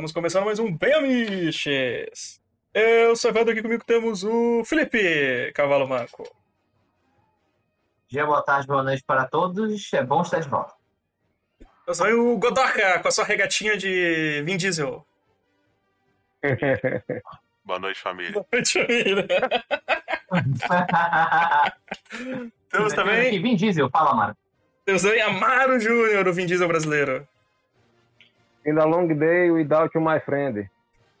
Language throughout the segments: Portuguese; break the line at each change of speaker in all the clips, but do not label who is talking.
Estamos começando mais um Bem Amiches! Eu sou Evandro, aqui comigo temos o Felipe Cavalo Manco.
Dia, boa tarde, boa noite para todos. É bom estar de volta.
Eu sou o Godoka, com a sua regatinha de Vin Diesel.
Boa noite, família.
Boa noite, família. Temos também,
Vin Diesel, fala, Mara.
temos também Amaro Júnior, o Vin Diesel brasileiro.
In a long day without you, my friend.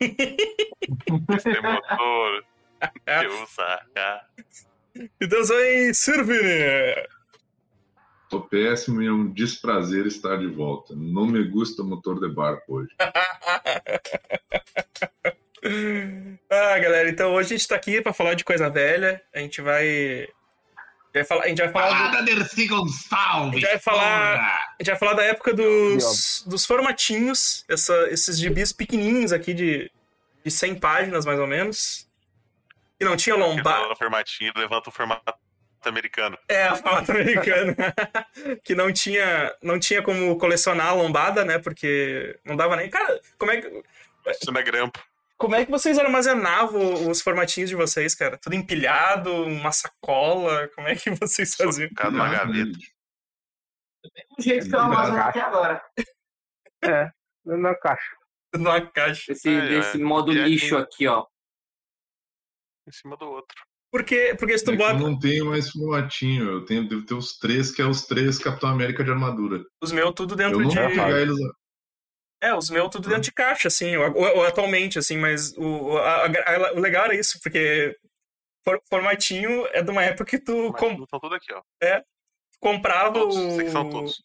Motor. Eu saca.
E temos também Sirvini.
Tô péssimo e é um desprazer estar de volta. Não me gusta motor de barco hoje.
ah, galera, então hoje a gente tá aqui pra falar de coisa velha. A gente vai. A gente vai falar, a gente vai falar, do-
Dercy Gonçalves.
A gente vai falar-
porra!
a gente vai falar da época dos, dos formatinhos, essa, esses gibis pequenininhos aqui de, de 100 páginas, mais ou menos. Que não tinha lombada.
formatinho, levanta o formato americano.
É, formato americano. que não tinha, não tinha como colecionar a lombada, né? Porque não dava nem. Cara, como é que.
Isso não é grampo.
Como é que vocês armazenavam os formatinhos de vocês, cara? Tudo empilhado, uma sacola? Como é que vocês faziam?
Socado na gaveta.
Do jeito que eu armazeno até agora.
É, na caixa.
Numa caixa.
Desse,
É,
desse
é.
modo
E
lixo aqui, ó.
Em cima do outro.
Porque, porque se
É
tu
eu
bota.
não tenho mais formatinho. Eu tenho, devo ter os três, que é os três Capitão América de armadura.
Os meus tudo
Eu
dentro
não
de.
vou pegar eles.
É, os meus tudo dentro de caixa, assim, ou, ou- atualmente, assim, mas o, a- a- o legal era isso, porque for- formatinho é de uma época que tu com-
estão tudo aqui, ó.
comprava
Todos.
o.
Esses aqui são todos.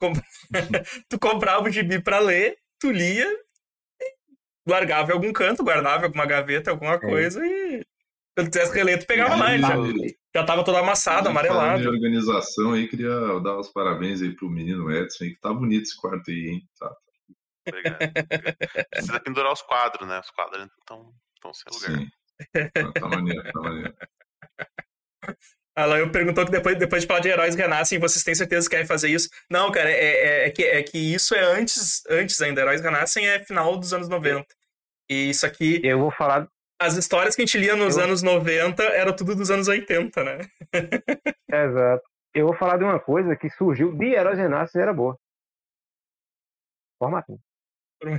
tu comprava o gibi pra ler, tu lia, e largava em algum canto, guardava em alguma gaveta, alguma coisa, e se tu quisesse reler, tu pegava lá, ele já, já tava todo amassado, amarelado.
organização aí, queria dar os parabéns aí pro menino Edson, aí, que tá bonito esse quarto aí, hein? Tá,
Obrigado. Precisa pendurar os quadros, né? Os quadros estão estão sem lugar.
sim. Tá, tá maneiro, tá maneiro.
Ela eu perguntou que depois, depois de falar de heróis renascem, vocês têm certeza que querem fazer isso? Não, cara, é, é, é que, é que isso é antes, antes ainda. Heróis renascem é final dos anos 90. E isso aqui,
Eu vou falar.
as histórias que a gente lia nos
Eu-
anos 90 eram tudo dos anos 80, né?
Exato. Eu vou falar de uma coisa que surgiu de Heróis Renascem e era boa. Formatinho.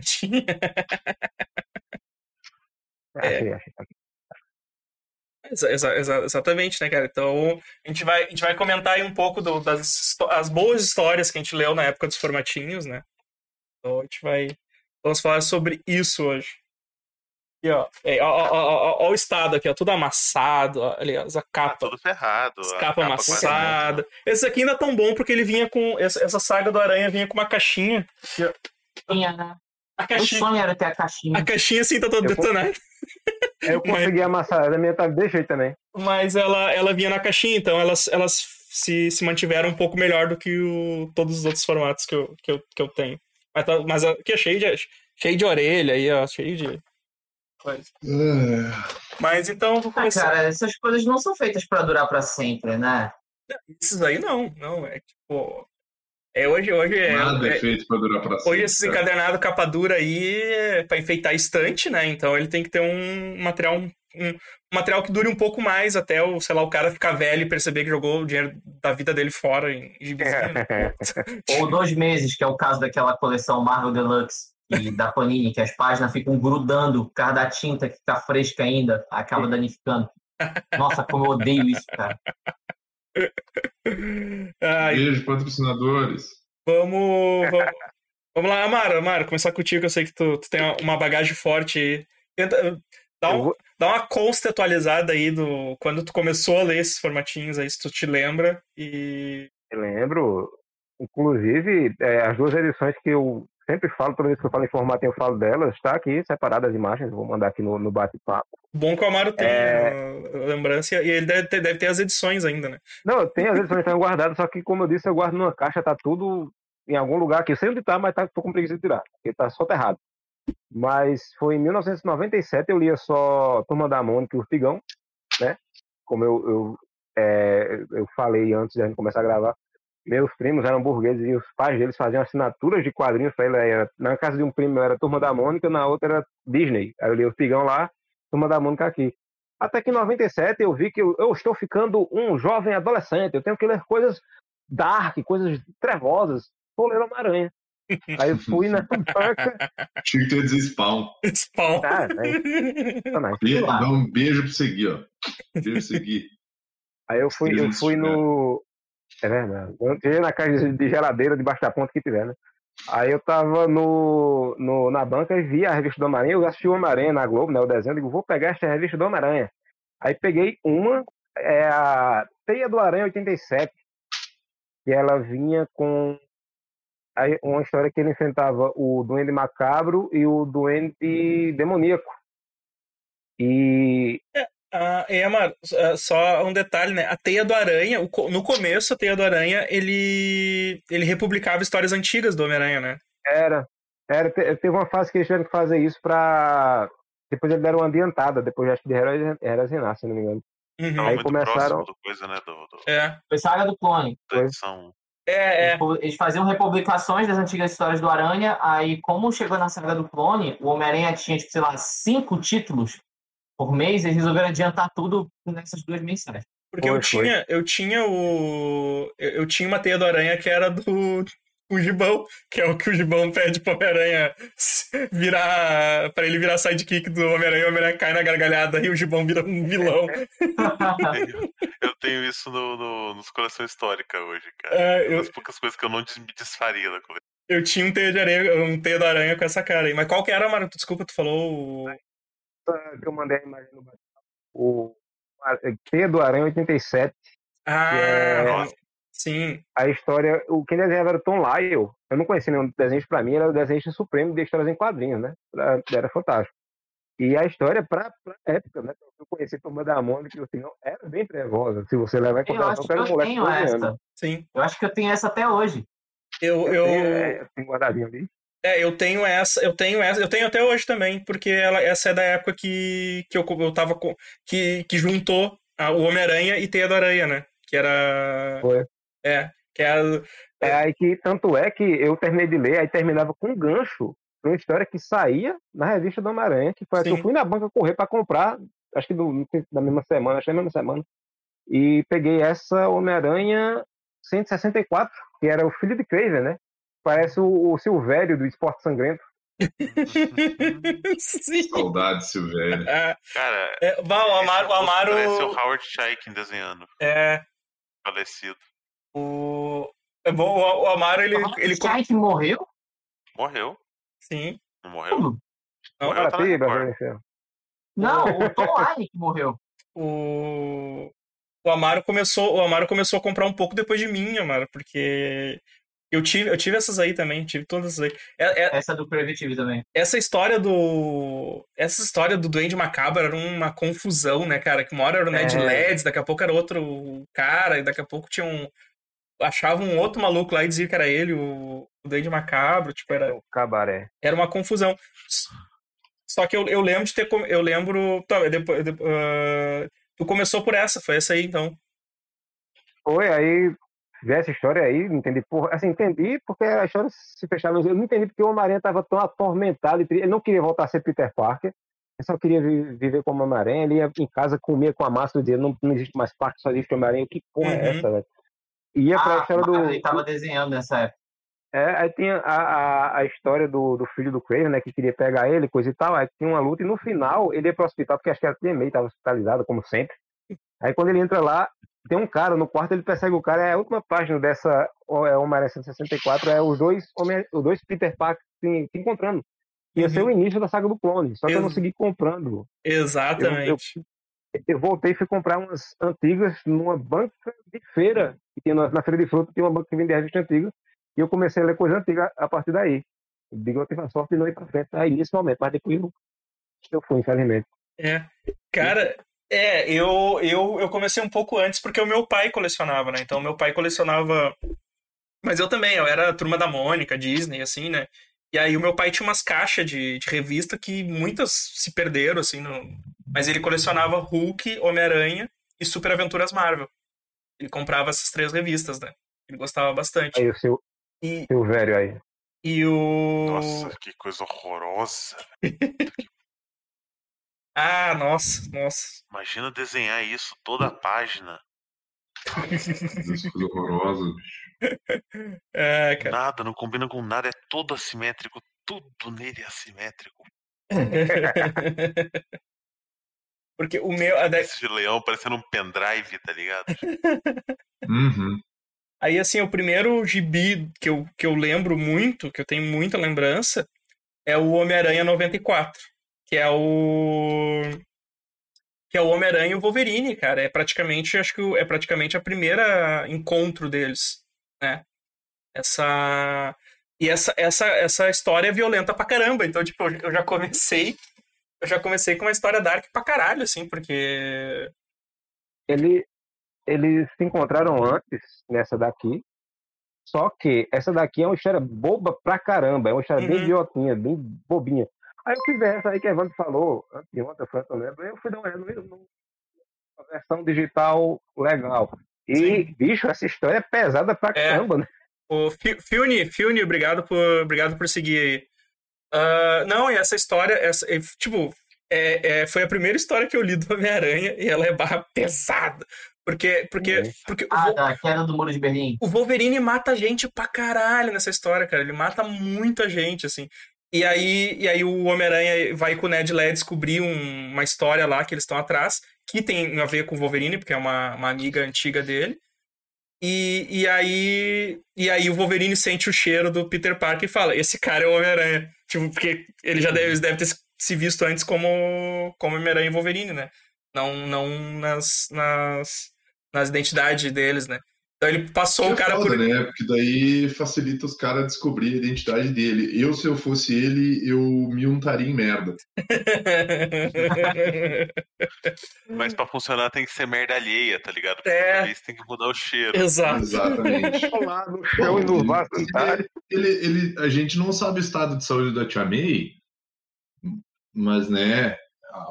Achei, achei.
Exa- exa- exa- exatamente, né, cara? Então, a gente vai, a gente vai comentar aí um pouco do- das as boas histórias que a gente leu na época dos formatinhos, né? Então, a gente vai. Vamos falar sobre isso hoje. E, ó, é, ó, ó, ó, ó, ó o estado aqui, ó, tudo amassado, ó, aliás, a
Tá
capa.
tudo ferrado. A
capa
quase
amassada. Esse aqui ainda é tão bom porque ele vinha com. Essa, essa saga do Aranha vinha com uma caixinha. aqui, ó.
Tinha, né?
A
O
caixinha,
sonho era ter a caixinha.
a caixinha assim tá toda
Eu
detonada.
Eu consegui amassar, a minha tá desse jeito também.
Mas ela, ela vinha na caixinha, então elas, elas se, se mantiveram um pouco melhor do que o, todos os outros formatos que eu, que eu, que eu tenho. Mas, tá- mas aqui é cheio de, cheio de orelha aí, ó, cheio de coisa.
É,
Mas então vou
Ah,
começar.
cara, essas coisas não são feitas pra durar pra sempre, né?
Esses aí não, não, é tipo. É hoje, hoje é.
nada é,
é-
feito pra durar pra sempre.
Hoje esses
cara.
encadernados capa dura aí é pra enfeitar a estante, né? Então ele tem que ter um material, um, um material que dure um pouco mais até o, sei lá, o cara ficar velho e perceber que jogou o dinheiro da vida dele fora em gibizinho. né?
Ou dois meses, que é o caso daquela coleção Marvel Deluxe e da Panini, que as páginas ficam grudando por causa da tinta que fica fresca ainda, acaba danificando. Nossa, como eu odeio isso, cara.
Ai,
Beijo, patrocinadores.
vamos, vamos. Vamos lá, Amaro, Amaro, começar contigo, eu sei que tu, tu tem uma bagagem forte aí. Tenta, dá, um,
vou-
dá uma consta atualizada aí do quando tu começou a ler esses formatinhos aí, se tu te lembra. E.
Eu lembro, inclusive, é, as duas edições que eu sempre falo, toda vez que eu falo em formato eu falo delas, está aqui separada as imagens, vou mandar aqui no, no bate-papo.
Bom que o Amaro tem
É.
a lembrança e ele deve ter, deve ter as edições ainda, né?
Não, tem as edições estão guardadas, só que, como eu disse, eu guardo numa caixa, tá tudo em algum lugar aqui. Eu sei onde tá, mas tá, tô com preguiça de tirar, porque tá soterrado. Mas foi em 1997, eu lia só Turma da Mônica e Urtigão, né? Como eu, eu, é, eu falei antes de a gente começar a gravar. Meus primos eram burgueses e os pais deles faziam assinaturas de quadrinhos para ele. Era, na casa de um primo era Turma da Mônica, na outra era Disney. Aí eu li o Pigão lá, Turma da Mônica aqui. Até que em 97 eu vi que eu, eu estou ficando um jovem adolescente, eu tenho que ler coisas dark, coisas trevosas. Vou ler Homem-Aranha. Aí eu fui na banca.
Tinha que ter dizer spawn.
Spawn.
Ah, né?
Dá um beijo pra você aqui, ó. Beijo pra aqui.
Aí eu fui, eu fui no. É verdade. Tirei na caixa de geladeira, debaixo da ponta que tiver, né? Aí eu tava no, no, na banca e vi a revista do Homem-Aranha. Eu assisti o Homem-Aranha na Globo, né? O desenho. Eu digo, vou pegar essa revista do Homem-Aranha. Aí peguei uma, é a Teia do Aranha 87. Que ela vinha com aí uma história que ele enfrentava o Duende Macabro e o Duende Demoníaco. E
Ah, é, Amaro, ah, só um detalhe, né? A Teia do Aranha, no começo, a Teia do Aranha, ele, ele republicava histórias antigas do Homem-Aranha, né?
Era. Era, te- teve uma fase que eles tiveram que fazer isso pra. Depois eles deram uma adiantada, depois acho que de Heróis Heróis Renascem, se não me engano.
Uhum.
Aí começaram-
coisa, né? Do, do,
É,
Foi Saga do Clone.
edição.
é, é.
Eles- Eles faziam republicações das antigas histórias do Aranha, aí como chegou na saga do clone, o Homem-Aranha tinha, tipo, sei lá, cinco títulos por mês, eles resolveram adiantar tudo nessas duas mensais.
Porque eu
Foi, foi.
tinha, eu tinha o. Eu, eu tinha uma teia do aranha que era do. O Gibão, que é o que o Gibão pede pro Homem-Aranha virar. pra ele virar sidekick do Homem-Aranha, o Homem-Aranha cai na gargalhada e o Gibão vira um vilão.
Eu tenho isso no, no, nos coleção histórica hoje, cara.
É,
É uma
eu,
das poucas coisas que eu não me desfaria da coleção.
eu tinha um teia de aranha, um teia do aranha com essa cara aí. Mas qual que era, Mara? Desculpa, tu falou. O-
Que eu mandei a imagem no O Teia do Aranha 87.
Ah,
É,
Nossa.
sim.
A história. O quem desenhava era o Tom Lyle. Eu não conhecia nenhum desenho pra mim, era o desenho supremo de histórias em quadrinhos, né? Era, era fantástico. E a história pra, pra época, né? Eu conheci Turma da Mônica, que assim, era bem trevosa. Se você levar em
Eu
consideração era um
eu
moleque de
tenho
12 anos.
essa.
Sim.
Eu acho que eu tenho essa até hoje.
Eu,
Eu
eu,
tenho, é, tem guardadinho ali.
É, eu tenho essa, eu tenho essa, eu tenho até hoje também, porque ela, essa é da época que, que eu, eu tava com. que, que juntou a- o Homem-Aranha e Teia do Aranha, né? Que era.
Foi.
É, que é. a-
É aí que, tanto é que eu terminei de ler, aí terminava com um gancho pra uma história que saía na revista do Homem-Aranha, que foi a que eu fui na banca correr pra comprar, acho que do, da mesma semana, acho que da mesma semana. E peguei essa Homem-Aranha 164, que era o filho de Craven, né? Parece o, o Silvério do Esporte Sangrento.
Sim.
Saudade, Silvério.
É,
Cara,
é, bah, o Amaro. O Amaro
Parece o Howard Chaykin desenhando,
é,
falecido.
o, é bom, o, o Amaro, ele. ele
O Shaq morreu?
Morreu.
Sim.
Não morreu?
Não,
Morreu, tá.
Brasil Inferno.
Não, o Tom que morreu.
o, o Amaro começou, o Amaro começou a comprar um pouco depois de mim, Amaro, porque eu tive, eu tive essas aí também, tive todas essas aí. É- é-
Essa do Preventivo também.
essa história do essa história do Duende Macabro era uma confusão, né, cara? Que uma hora era o Ned
É.
Leeds, daqui a pouco era outro cara, e daqui a pouco tinha um achava um outro maluco lá e dizia que era ele, o, o Duende Macabro, tipo, era
O cabaré.
era uma confusão. Só que eu, eu lembro de ter. Eu lembro. Tá, depois, de- ah, tu começou por essa, foi essa aí então.
Foi, aí vi essa história aí, não entendi por. Assim, entendi porque a história se fechava. Eu não entendi porque o Homem-Aranha estava tão atormentado. Ele não queria voltar a ser Peter Parker. Ele só queria vi- viver como Homem-Aranha. Ele ia em casa comer com a máscara e dizia: não, não existe mais Parker, só existe Homem-Aranha. Que porra
Uhum.
é essa, velho? Ia pra
Ah,
história do.
ele tava desenhando nessa época.
É, aí tinha a, a, a história do, do filho do Craven, né, que queria pegar ele, coisa e tal. Aí tinha uma luta e no final ele ia pro hospital, porque acho que era meio tava hospitalizado, como sempre. Aí quando ele entra lá, tem um cara no quarto, ele persegue o cara. É a última página dessa é, Homem-Aranha 164, é os dois, Homem, os dois Peter Parker se, se encontrando. Ia ser
Uhum.
o início da saga do clone, só que eu não
Ex-
segui comprando.
Exatamente.
Eu voltei e fui comprar umas antigas numa banca de feira, que tinha na, na feira de fruta, tinha uma banca que vendia revista antiga, e eu comecei a ler coisa antiga a partir daí. O Bigode teve a sorte de não ir pra frente aí nesse momento, mas depois eu, eu fui, infelizmente.
É. Cara, é, eu, eu, eu comecei um pouco antes porque o meu pai colecionava, né? Então meu pai colecionava. Mas eu também, eu era a turma da Mônica, Disney, assim, né? E aí o meu pai tinha umas caixas de, de revista que muitas se perderam, assim, no... mas ele colecionava Hulk, Homem-Aranha e Super Aventuras Marvel. Ele comprava essas três revistas, né? Ele gostava bastante.
Aí o seu,
E,
seu velho aí.
e o.
Nossa, que coisa horrorosa.
Ah, nossa, nossa.
Imagina desenhar isso toda a página.
Isso coisa horrorosa. bicho.
É, cara.
Nada, não combina com nada, é todo assimétrico. Tudo nele é assimétrico.
Porque o meu. a
Esse leão parecendo um pendrive, tá ligado?
Uhum.
Aí, assim, o primeiro gibi que eu, que eu lembro muito, que eu tenho muita lembrança, é o Homem-Aranha 94. Que é o. Que é o Homem-Aranha e o Wolverine, cara. É praticamente, acho que é praticamente a primeira encontro deles, né? Essa. E essa, essa, essa história é violenta pra caramba. Então, tipo, eu já comecei. Eu já comecei com uma história dark pra caralho, assim, porque.
Ele, eles se encontraram antes nessa daqui. Só que essa daqui é uma história boba pra caramba. É uma história bem
Uhum.
idiotinha, bem bobinha. Aí eu fui ver essa aí que a Evandro falou, anteontem, foi, eu lembro. Eu fui dar uma olhada na versão digital legal. E,
Sim.
bicho, essa história é pesada pra
É.
caramba, né?
O Fi- Fiune, Fiune, obrigado por, obrigado por seguir aí. Ah, não, e essa história, essa, é, tipo, é, é, foi a primeira história que eu li do Homem-Aranha e ela é barra pesada. Porque, porque, porque o,
Ah,
Vo-
da queda do muro de Berlim.
o Wolverine mata gente pra caralho nessa história, cara. Ele mata muita gente, assim. E aí, e aí o Homem-Aranha vai com o Ned Land descobrir um- uma história lá que eles estão atrás, que tem a ver com o Wolverine, porque é uma, uma amiga antiga dele. E, e, aí, e aí o Wolverine sente o cheiro do Peter Parker e fala: Esse cara é o Homem-Aranha. Tipo, porque ele já deve, eles devem ter se visto antes como, como Homem-Aranha e Wolverine, né? Não, não nas, nas, nas identidades deles, né? Então ele passou
Que
o cara
é foda,
por.
né? Porque daí facilita os caras descobrir a identidade dele. Eu, se eu fosse ele, eu me untaria em merda.
Mas pra funcionar tem que ser merda alheia, tá ligado? Porque
É.
vez tem que mudar o cheiro.
Exato.
Exatamente.
Lá no chão e no vaso sanitário.
ele, ele, a gente não sabe o estado de saúde da Tia May, mas, né,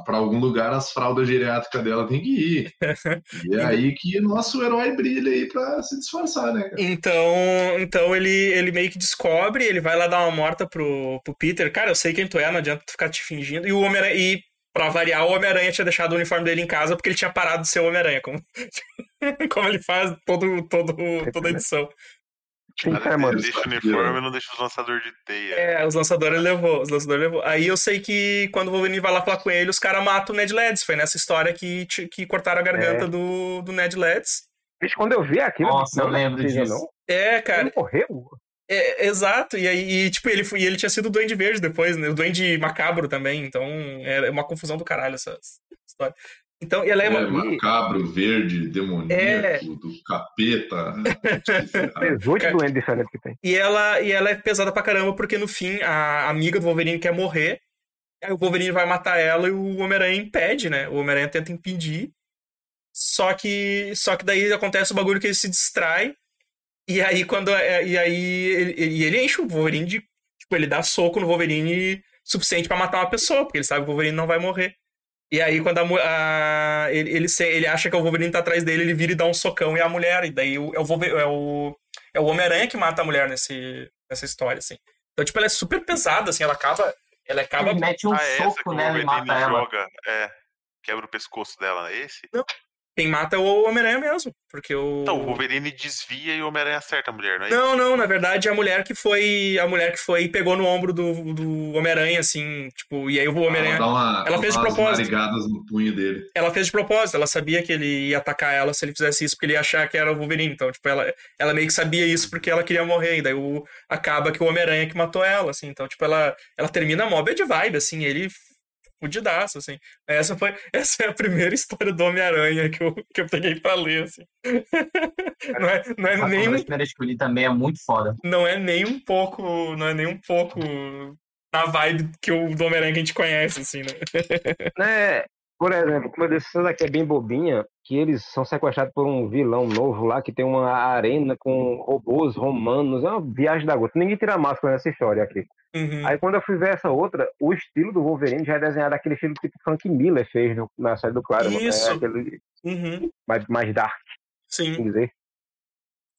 para algum lugar as fraldas geriátricas dela tem que ir. E é aí que nosso herói brilha aí pra se disfarçar, né, cara?
Então, então ele, ele meio que descobre, ele vai lá dar uma morta pro, pro Peter. Cara, eu sei quem tu é, não adianta tu ficar te fingindo. E o Homem-Aranha. E pra variar, o Homem-Aranha tinha deixado o uniforme dele em casa porque ele tinha parado de ser o Homem-Aranha, como, como ele faz todo, todo, toda a edição.
Sim,
Cara,
é, mano.
deixa o uniforme e não deixa os lançadores de teia.
É, os lançadores levou, os lançadores levou. Aí eu sei que quando o Wolverine vai lá falar com ele, os caras matam o Ned Leeds. Foi nessa história que, que cortaram a garganta
É.
do, do Ned Leeds.
Bicho, quando eu vi aquilo,
Nossa,
não,
eu
não é
lembro disso.
Não.
É, cara.
Ele morreu?
É, exato, e aí, e, tipo, ele, foi- e ele tinha sido o Duende Verde depois, né? O Duende Macabro também, então é uma confusão do caralho essa história. Então, ela é,
É,
uma...
macabro, verde, demoníaco,
É.
do capeta. né?
18
Cara.
doentes diferentes que tem.
E ela, e ela é pesada pra caramba, porque no fim a amiga do Wolverine quer morrer, aí o Wolverine vai matar ela e o Homem-Aranha impede, né? O Homem-Aranha tenta impedir, só que, só que daí acontece o bagulho que ele se distrai, e aí quando, é- e aí ele, ele- ele enche o Wolverine de, tipo, ele dá soco no Wolverine suficiente pra matar uma pessoa, porque ele sabe que o Wolverine não vai morrer. E aí, quando a, a- ele, ele, ele acha que o Wolverine tá atrás dele, ele vira e dá um socão e é a mulher. E daí o- é o, é o, é o Homem-Aranha que mata a mulher nesse, nessa história, assim. Então, tipo, ela é super pesada, assim, ela acaba. Ela acaba.
Ele mete um
ah, é essa que
soco
o
nela e
Wolverine
mata ela.
joga. É. Quebra o pescoço dela, é esse?
Quem mata é o Homem-Aranha mesmo. Porque o.
Então, o Wolverine desvia e o Homem-Aranha acerta a mulher, não é
Não, não, na verdade é a mulher que foi. A mulher que foi e pegou no ombro do, do Homem-Aranha, assim, tipo, e aí o
Ela
Homem-Aranha.
dá, uma,
ela fez de propósito.
no punho dele.
Ela fez de propósito, ela sabia que ele ia atacar ela se ele fizesse isso, porque ele ia achar que era o Wolverine. Então, tipo, ela, ela meio que sabia isso porque ela queria morrer. E daí o, acaba que o Homem-Aranha que matou ela, assim. Então, tipo, ela, ela termina mó de vibe, assim, ele fudidaço, assim. Essa foi essa é a primeira história do Homem-Aranha que eu, que eu peguei pra ler, assim. Não é, não é
A
nem um
primeira primeira que eu li também é muito foda.
não é nem um pouco, não é nem um pouco na vibe que o do Homem-Aranha que a gente conhece, assim, né?
Né, por exemplo, como eu disse, essa daqui é bem bobinha, que eles são sequestrados por um vilão novo lá, que tem uma arena com robôs romanos, é uma viagem da gota. Ninguém tira máscara nessa história aqui.
Uhum.
Aí quando eu fui ver essa outra, o estilo do Wolverine já é desenhado daquele estilo tipo Frank Miller fez no- na série do Claro.
Isso.
É aquele
Uhum.
mais, mais dark,
Sim.
dizer.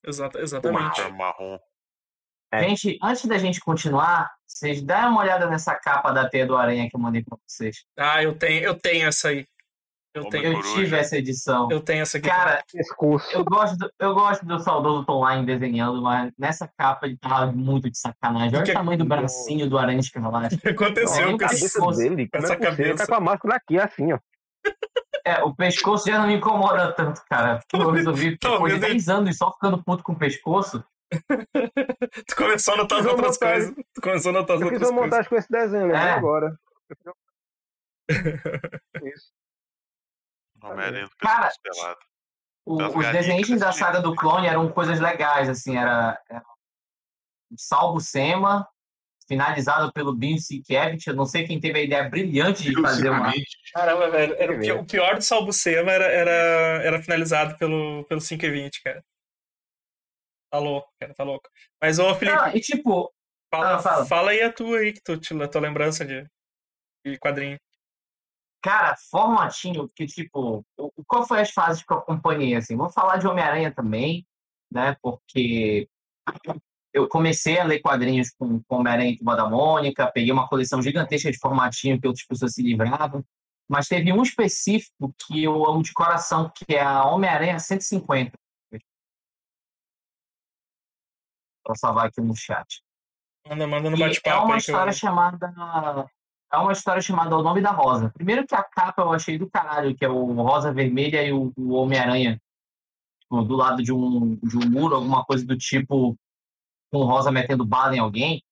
Exata, exatamente.
Marrom.
É.
Gente, antes da gente continuar, vocês dêem uma olhada nessa capa da Teia do Aranha que eu mandei pra vocês.
Ah, eu tenho, eu tenho essa aí. Eu tenho,
Eu tive essa edição.
eu tenho essa aqui.
Cara,
Pescoço.
eu gosto, do, eu gosto do saudoso Tom Line desenhando, mas nessa capa ele tava muito de sacanagem. Olha
Que-
o tamanho do bracinho do Aranha Escarlate.
O que aconteceu
Não,
com
A
esse...
cabeça dele, como
essa
é possível? Ele
cabeça.
tá com a máscara aqui, assim, ó.
É, o pescoço já não me incomoda tanto, cara. Eu resolvi, depois de 10 anos só ficando puto com o pescoço.
Tu começou a notar as outras
botar-
coisas. Tu começou a notar as
Eu fiz
outras
uma
coisas.
montagem com esse desenho, lembrei
É.
agora. Isso.
Homem-Aranha do
Cara,
pelado.
O- os desenhistas da saga do clone eram coisas legais, assim, era, era o Salvo Sema, finalizado pelo Bill Sienkiewicz. Eu não sei quem teve a ideia brilhante de fazer uma.
Caramba, velho. Era o,
Que
pi- o pior do Salbucema era, era, era finalizado pelo, pelo 520, cara. Tá louco, cara, tá louco. Mas, ô, Felipe,
Ah, e tipo,
fala,
ah, fala.
fala aí a tua aí, que tu, a tua lembrança de, de quadrinho.
cara, formatinho, que tipo, qual foi as fases que eu acompanhei, assim? Vou falar de Homem-Aranha também, né? Porque eu comecei a ler quadrinhos com, com Homem-Aranha e Turma da Mônica, peguei uma coleção gigantesca de formatinho que outras pessoas se livravam, mas teve um específico que eu amo de coração, que é a Homem-Aranha 150. Vou salvar aqui no chat.
Manda, manda no
é
bate-papo
uma
aí que eu...
história chamada. É uma história chamada O Nome da Rosa. Primeiro que a capa eu achei do caralho, que é o rosa vermelha e o, o Homem-Aranha tipo, do lado de um, de um muro, alguma coisa do tipo, com rosa metendo bala em alguém.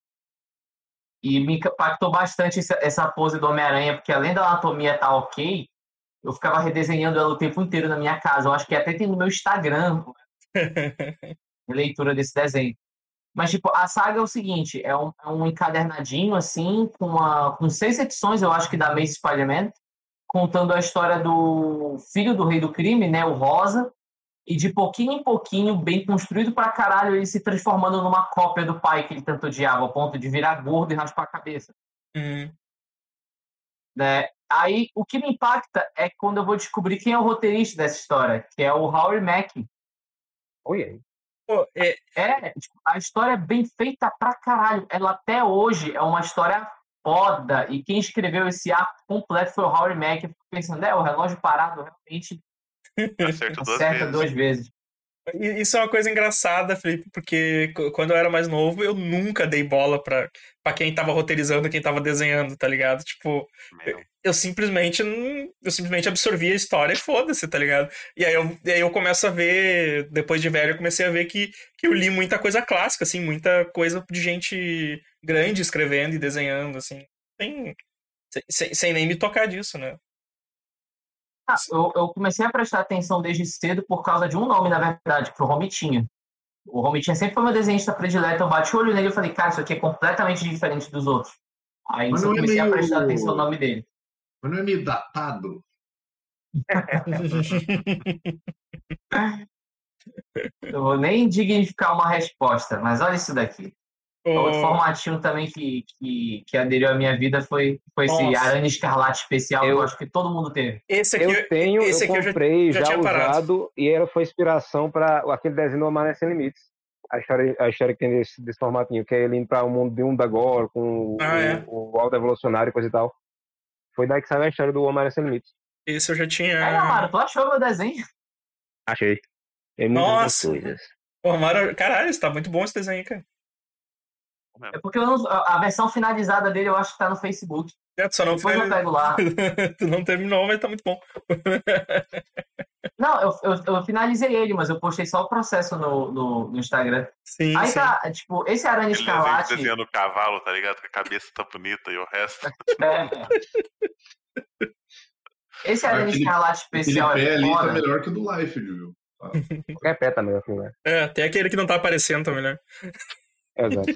E me impactou bastante essa, pose do Homem-Aranha, porque além da anatomia estar ok, eu ficava redesenhando ela o tempo inteiro na minha casa. Eu acho que até tem no meu Instagram a leitura desse desenho. Mas, tipo, a saga é o seguinte: é um, é um encadernadinho, assim, com, uma, com seis edições, eu acho que da Maze Spider-Man, contando a história do filho do rei do crime, né, o Rosa, e de pouquinho em pouquinho, bem construído pra caralho, ele se transformando numa cópia do pai que ele tanto odiava, ao ponto de virar gordo e raspar a cabeça.
Hum,
Né? Aí, o que me impacta é quando eu vou descobrir quem é o roteirista dessa história, que é o Howie Mack.
Pô, é,
É, tipo, a história é bem feita pra caralho. Ela até hoje é uma história foda. E quem escreveu esse arco completo foi o Howard Mack. Eu fico pensando, é, o relógio parado realmente
Acerta duas vezes.
duas vezes.
Isso é uma coisa engraçada, Felipe, porque quando eu era mais novo, eu nunca dei bola pra, pra quem tava roteirizando e quem tava desenhando, tá ligado? Tipo,
Meu.
eu simplesmente eu simplesmente absorvi a história e foda-se, tá ligado? E aí eu, e aí eu começo a ver, depois de velho, eu comecei a ver que, que eu li muita coisa clássica, assim, muita coisa de gente grande escrevendo e desenhando, assim, sem, sem, sem nem me tocar disso, né?
Ah, eu, eu comecei a prestar atenção desde cedo por causa de um nome, na verdade, que foi o Romitinha. O Romitinha sempre foi meu desenhista predileto. Eu bati o olho nele e falei, cara, isso aqui é completamente diferente dos outros. Aí
Mas
eu
é
comecei a
meio-
prestar atenção no nome dele.
Mas não é meio datado?
Eu vou nem dignificar uma resposta, mas olha isso daqui. Outro
Ô,
formatinho também que, que, que aderiu à minha vida foi, foi esse. Aranha Escarlate especial, que
Eu-
eu acho que todo mundo teve.
esse aqui,
Eu tenho,
esse
eu
aqui eu já,
comprei
já
já,
tinha parado.
usado e ela foi inspiração para aquele desenho do Homem Sem Limites. A história, a história que tem desse, desse formatinho, que é ele indo para o mundo de um da Gore, com
Ah,
o,
é?
o Alto Evolucionário e coisa e tal. Foi daí que saiu a história do Homem Sem Limites.
esse eu já tinha.
Aí, Amaro, tu achou meu desenho?
Achei.
Nossa.
coisas.
Pô, Mara, caralho, tá muito bom esse desenho, cara.
É porque eu não- a versão finalizada dele eu acho que tá no Facebook.
É, tu só não
Depois eu
foi.
pego lá.
tu não terminou, mas tá muito bom.
Não, eu, eu, eu finalizei ele, mas eu postei só o processo no, no, no Instagram.
Sim,
Aí
sim.
tá, tipo, esse Aranha Escarlate.
desenhando o cavalo, tá ligado? Que a cabeça tá bonita e o resto.
é. Esse Aranha
Aquele-
Escarlate
Aquele
especial
pé
é
ali tá melhor que o do Life, viu?
Qualquer pé também, assim, né?
É, tem aquele que não tá aparecendo também, né?
Exato.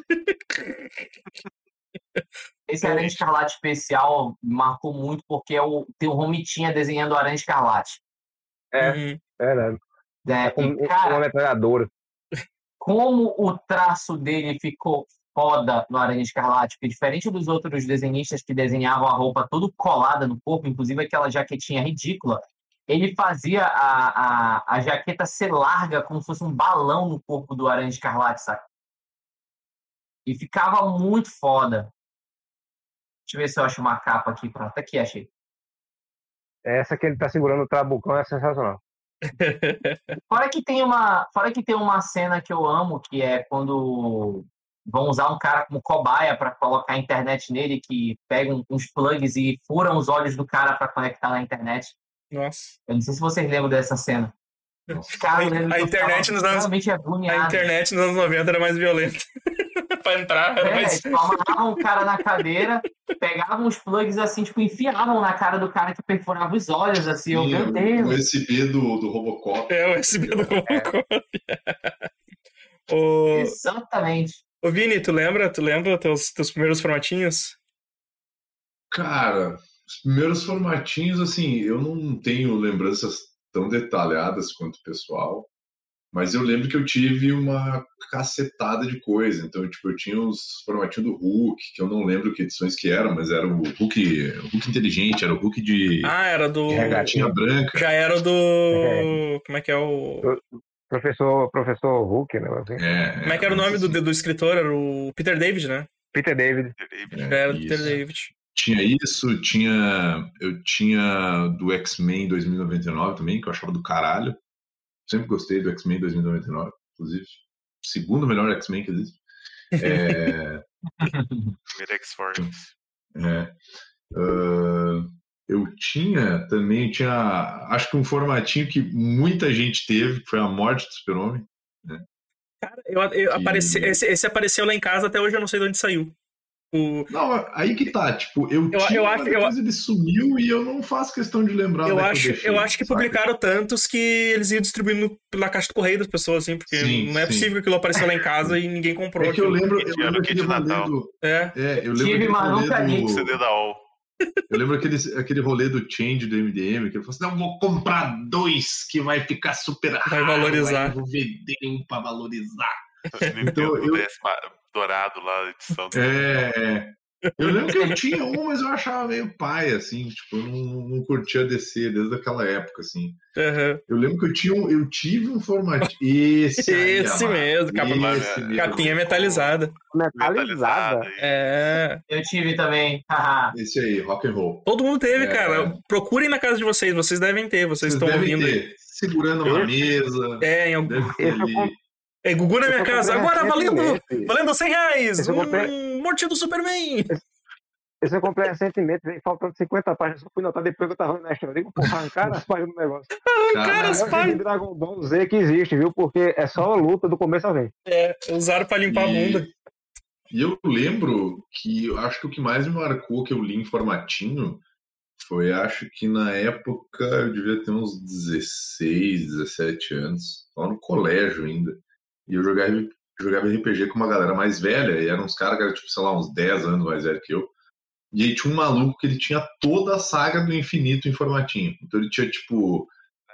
Esse Aranha Escarlate especial marcou muito porque é o, tem o Romitinha desenhando o Aranha Escarlate.
É.
Uhum.
É verdade.
Né?
Com
E,
com
cara,
uma metralhadora.
como o traço dele ficou foda no Aranha Escarlate, porque diferente dos outros desenhistas que desenhavam a roupa tudo colada no corpo, inclusive aquela jaquetinha ridícula, ele fazia a, a, a jaqueta ser larga, como se fosse um balão no corpo do Aranha Escarlate, saca? E ficava muito foda. Deixa eu ver se eu acho uma capa aqui. Pronto, tá aqui, achei.
Essa que ele tá segurando o trabucão é sensacional.
Fora que tem uma, fora que tem uma cena que eu amo, que é quando vão usar um cara como cobaia para colocar a internet nele, que pegam uns plugs e furam os olhos do cara para conectar na internet.
Nossa.
Eu não sei se vocês lembram dessa cena. Os caras
A- a
que eu
internet nos anos- A internet nos anos 90 era mais violenta. pra entrar era
É,
mais.
tipo, amarravam o cara na cadeira, pegavam os plugs assim, tipo, enfiavam na cara do cara que perfurava os olhos, assim, eu,
Tinha
meu
o
Deus.
USB do, do Robocop.
É o USB do Robocop. Ô,
Exatamente.
ô Vini, tu lembra? Tu lembra teus, teus primeiros formatinhos?
Cara, os primeiros formatinhos, assim, eu não tenho lembranças tão detalhadas quanto o pessoal, mas eu lembro que eu tive uma cacetada de coisa. Então, tipo, eu tinha os formatinhos do Hulk, que eu não lembro que edições que eram, mas era o Hulk, o Hulk inteligente, era o Hulk de
Ah, era do.
regatinha branca.
Já era do. Como é que é o.
Professor, professor Hulk, né? Assim.
É,
Como é que era o nome do, do escritor? Era o Peter David, né?
Peter David.
Já era do
isso.
Peter David.
Tinha isso, tinha. Eu tinha do X-Men 2099 também, que eu achava do caralho. Sempre gostei do X-Men 2099, inclusive. O segundo melhor X-Men que existe. É,
Primeiro X-Force.
é, ah, eu tinha também, tinha. Acho que um formatinho que muita gente teve, que foi a morte do Super-Homem.
Cara, eu, eu
Que-
apareci, esse, esse apareceu lá em casa, até hoje eu não sei de onde saiu. O,
Não, aí que tá, tipo, eu,
Eu-
tinha,
eu acho- eu-
depois ele sumiu e eu não faço questão de lembrar
eu,
onde é
acho,
deixei,
eu acho que
saca?
publicaram tantos que eles iam distribuindo pela caixa de correio das pessoas, assim, porque
Sim,
não é
sim.
possível que aquilo apareceu lá em casa e ninguém comprou.
É que eu lembro, eu lembro
de
rolê
Natal.
do.
É.
É, eu lembro
Tive,
do,
CD da UOL.
Eu lembro aquele, aquele rolê do change do MDM, que ele falou assim: não, vou comprar dois que vai ficar super raro.
Vai valorizar.
eu vou vender um pra valorizar.
Nintendo
eu-
dourado lá, edição do
É, é. Eu lembro que eu tinha um, mas eu achava meio pai, assim, tipo, eu não, não curtia DC desde aquela época, assim.
Aham.
Eu lembro que eu tinha um, eu tive um formatinho. Esse, aí,
Esse
amado.
mesmo, capa-
Esse mesmo.
Capinha metalizada.
Metalizada.
É.
Eu tive também.
Esse aí, rock and roll.
Todo mundo teve,
É.
cara. Procurem na casa de vocês, vocês devem ter, vocês,
Vocês
estão ouvindo aí.
ter, segurando uma mesa.
É, em algum...
Esse eu.
É, Gugu na minha
eu
casa, agora valendo, valendo 100 reais.
Eu comprei-
Um mortinho do Superman.
Esse eu comprei recentemente, faltando 50 páginas, só fui notar depois que eu tava na Eu digo, porra, arrancaram as páginas do negócio.
Cara, as páginas.
Dragon Ball Z que existe, viu? Porque é só a luta do começo ao fim.
É, usaram pra limpar a
E-
bunda.
E eu lembro que eu acho que o que mais me marcou que eu li em formatinho foi, acho que na época eu devia ter uns 16, 17 anos, lá no colégio ainda. E eu jogava, jogava RPG com uma galera mais velha, e eram uns caras que eram, tipo, sei lá, uns 10 anos mais velho que eu. E aí tinha um maluco que ele tinha toda a saga do infinito em formatinho. Então ele tinha, tipo,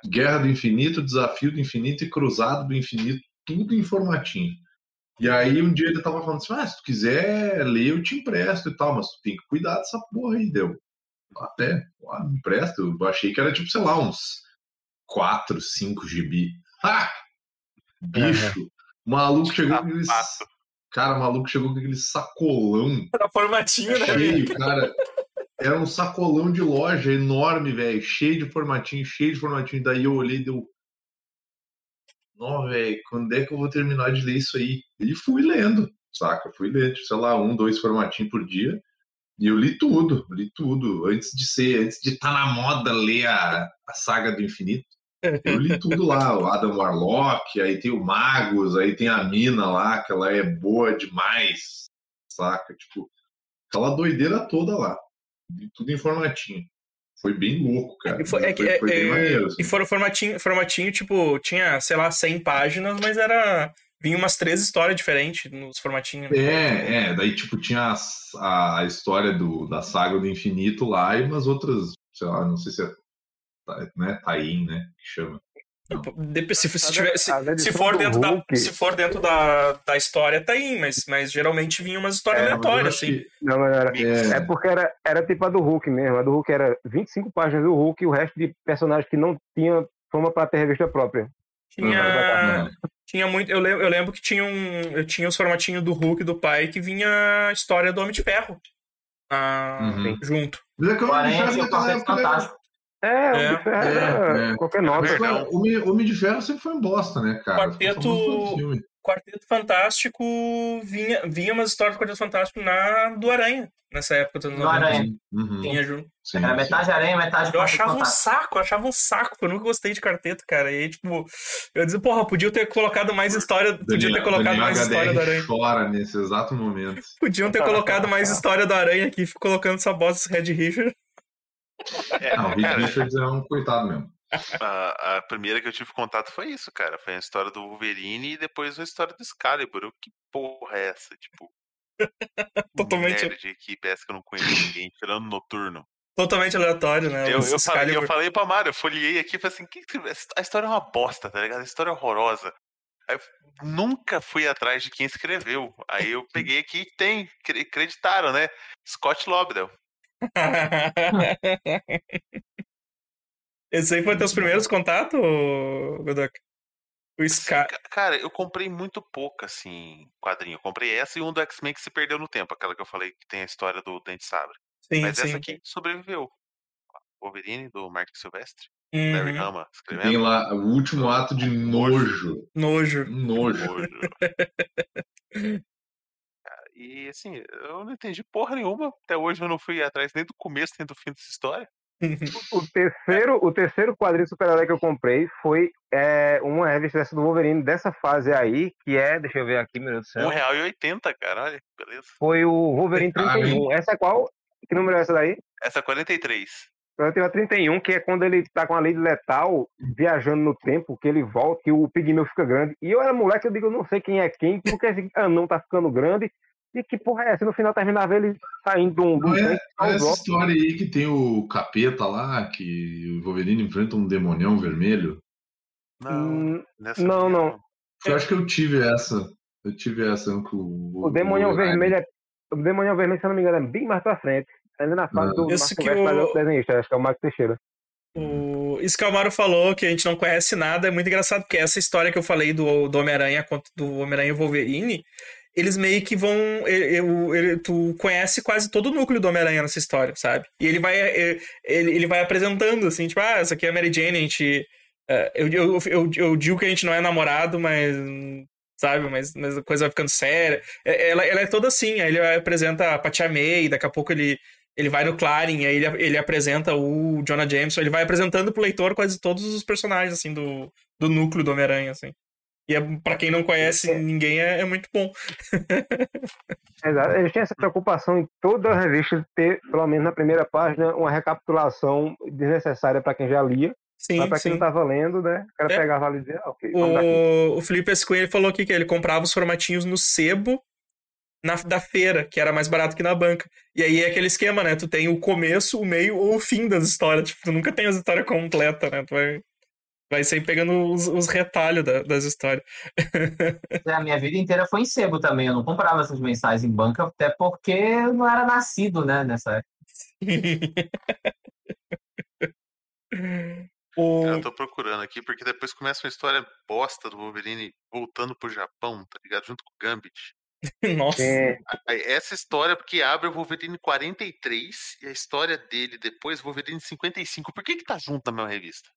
Guerra do Infinito, Desafio do Infinito e Cruzado do Infinito, tudo em formatinho. E aí um dia ele tava falando assim, ah, se tu quiser ler, eu te empresto e tal, mas tu tem que cuidar dessa porra aí, deu. Até, ah, me empresta, eu achei que era tipo, sei lá, uns 4, 5 GB. Ah! Bicho! O maluco chegou com. Cara, o maluco chegou com aquele sacolão
Era formatinho, né?
cheio, cara. Era um sacolão de loja enorme, velho, cheio de formatinho, cheio de formatinho. Daí eu olhei e deu. Não, velho, quando é que eu vou terminar de ler isso aí? E fui lendo, saca? Fui ler, tipo, sei lá, um, dois formatinhos por dia. E eu li tudo, li tudo. Antes de ser, antes de estar na moda ler a, a saga do infinito. Eu li tudo lá, o Adam Warlock, aí tem o Magus, aí tem a mina lá, que ela é boa demais, saca? Tipo, aquela doideira toda lá. Tudo em formatinho. Foi bem louco, cara.
E foi, é
foi,
é-
foi bem
é-
maneiro. assim.
e foram formatinho, formatinho, tipo, tinha, sei lá, 100 páginas, mas era. Vinha umas três histórias diferentes nos formatinhos. né?
É, é, daí tipo tinha a, a história do, da saga do infinito lá e umas outras, sei lá, não sei se é, né, Taim, né, que chama.
Dep- Se, se, tiver- se- se for dentro, da, se for dentro da, da história, tá aí, mas, mas geralmente vinha umas histórias
É, eu
aleatórias, assim.
que-
Não, não era.
É.
É porque era, era tipo a do Hulk mesmo. A do Hulk era 25 páginas do Hulk e o resto de personagens que não tinha fama pra ter revista própria.
Tinha,
Uhum.
tinha muito. Eu lembro, eu lembro que tinha um. Eu tinha os formatinhos do Hulk e do pai que vinha a história do Homem de Ferro. ah,
Uhum.
junto.
Mas é que
Aranha
Ferro
tinha o Quarteto Fantástico.
É,
É,
o de ferro era
é.
qualquer nota.
o Homem, Homem de Ferro sempre foi um bosta, né, cara?
Quarteto-. Quarteto Fantástico vinha, vinha umas histórias do Quarteto Fantástico na do Aranha, nessa época
Do
90.
Aranha.
Uhum.
Vinha junto.
Sim,
Era
sim.
metade aranha, metade
Eu achava um saco, eu achava um saco, eu nunca gostei de quarteto, cara. E aí, tipo, eu dizia, porra, podia ter colocado mais história, podia ter
Daniel-
colocado
Daniel
mais
HDR
história do Aranha.
chora nesse exato momento.
Podiam ter colocado mais história do Aranha aqui, colocando essa bosta Red Richard.
É,
Não, o Reed
cara,
Richards é um coitado mesmo.
a, a primeira que eu tive contato foi isso, cara. Foi a história do Wolverine e depois a história do Excalibur. Eu, que porra é essa? Tipo,
Totalmente,
nerd aqui, parece que eu não conheço ninguém, tirando noturno.
totalmente aleatório, né?
Eu, eu, falei, eu falei pra Mário, eu folhei aqui e falei assim: que, que- a história é uma bosta, tá ligado? A história é horrorosa. Aí eu nunca fui atrás de quem escreveu. Aí eu peguei aqui e tem, cre- acreditaram, né? Scott Lobdell.
Esse aí foi teus primeiros contatos, Godok? O Sky.
Ca- Cara, eu comprei muito pouco, assim, quadrinho. Eu comprei essa e um do X-Men que se perdeu no tempo, aquela que eu falei que tem a história do Dente Sabre.
Sim,
Mas
sim.
essa aqui sobreviveu. Wolverine, do Mark Silvestre.
Uhum.
Larry Hama
Tem lá o último ato de nojo.
Nojo.
Nojo.
Nojo. E assim, eu não entendi porra nenhuma. Até hoje eu não fui atrás nem do começo nem do fim dessa história.
O terceiro, o terceiro quadrinho super-herói que eu comprei foi é, uma revista dessa do Wolverine dessa fase aí, que é, deixa eu ver aqui, meu Deus do céu.
R$1,80, cara. Olha, que beleza.
Foi o Wolverine
É caro,
31. Essa é qual? Que número é essa daí?
Essa é 43.
Eu tenho a 31, que é quando ele tá com a lei letal, viajando no tempo, que ele volta, que o pigmeu fica grande. E eu era moleque, eu digo, eu não sei quem é quem, porque esse anão tá ficando grande. E que porra é essa? E no final terminava ele saindo de um,
Não é, é essa história aí que tem o capeta lá, que o Wolverine enfrenta um demonião vermelho?
Não,
Hum,
nessa
não, não.
Eu acho que eu tive essa. Eu tive essa com o.
O Demonião Vermelho é. O Demonião Vermelho, se eu não me engano, é bem mais pra frente. Ainda na fase
Ah.
do
Esse
Marco
que
é
o-
desenhista, acho que é o Marco Teixeira.
O... Isso que o Amaro falou, que a gente não conhece nada, é muito engraçado, porque essa história que eu falei do, do Homem-Aranha contra do Homem-Aranha e Wolverine, eles meio que vão. ele- tu conhece quase todo o núcleo do Homem-Aranha nessa história, sabe? E ele vai, ele, ele vai apresentando, assim, tipo, ah, essa aqui é a Mary Jane, a gente. eh, eu, eu, eu, eu digo que a gente não é namorado, mas. Sabe, mas, mas a coisa vai ficando séria. É- Ela, ela é toda assim, aí ele apresenta a Patia May, daqui a pouco ele, ele vai no Clarin, aí ele, ele apresenta o Jonah Jameson, ele vai apresentando pro leitor quase todos os personagens, assim, do, do núcleo do Homem-Aranha, assim. E é, pra quem não conhece ninguém, é, é muito bom.
Exato. Eles tinham essa preocupação em toda a revista de ter, pelo menos na primeira página, uma recapitulação desnecessária para quem já lia.
Sim,
mas para quem não tava lendo, né? O cara
É.
pegava ali e dizia, ah, ok.
O, o Felipe S. Cunha, ele falou aqui que ele comprava os formatinhos no sebo na, da feira, que era mais barato que na banca. E aí é aquele esquema, né? Tu tem o começo, o meio ou o fim das histórias. Tipo, tu nunca tem as histórias completas, né? Tu vai, vai sempre pegando os, os retalhos da- das histórias.
É, A minha vida inteira foi em sebo também. Eu não comprava essas mensais em banca, até porque eu não era nascido, né, nessa época.
o...
Eu tô procurando aqui, porque depois começa uma história bosta do Wolverine voltando pro Japão, tá ligado? Junto com o Gambit.
Nossa.
É,
Essa história, porque abre o Wolverine 43 e a história dele depois, Wolverine 55. Por que que tá junto na mesma revista?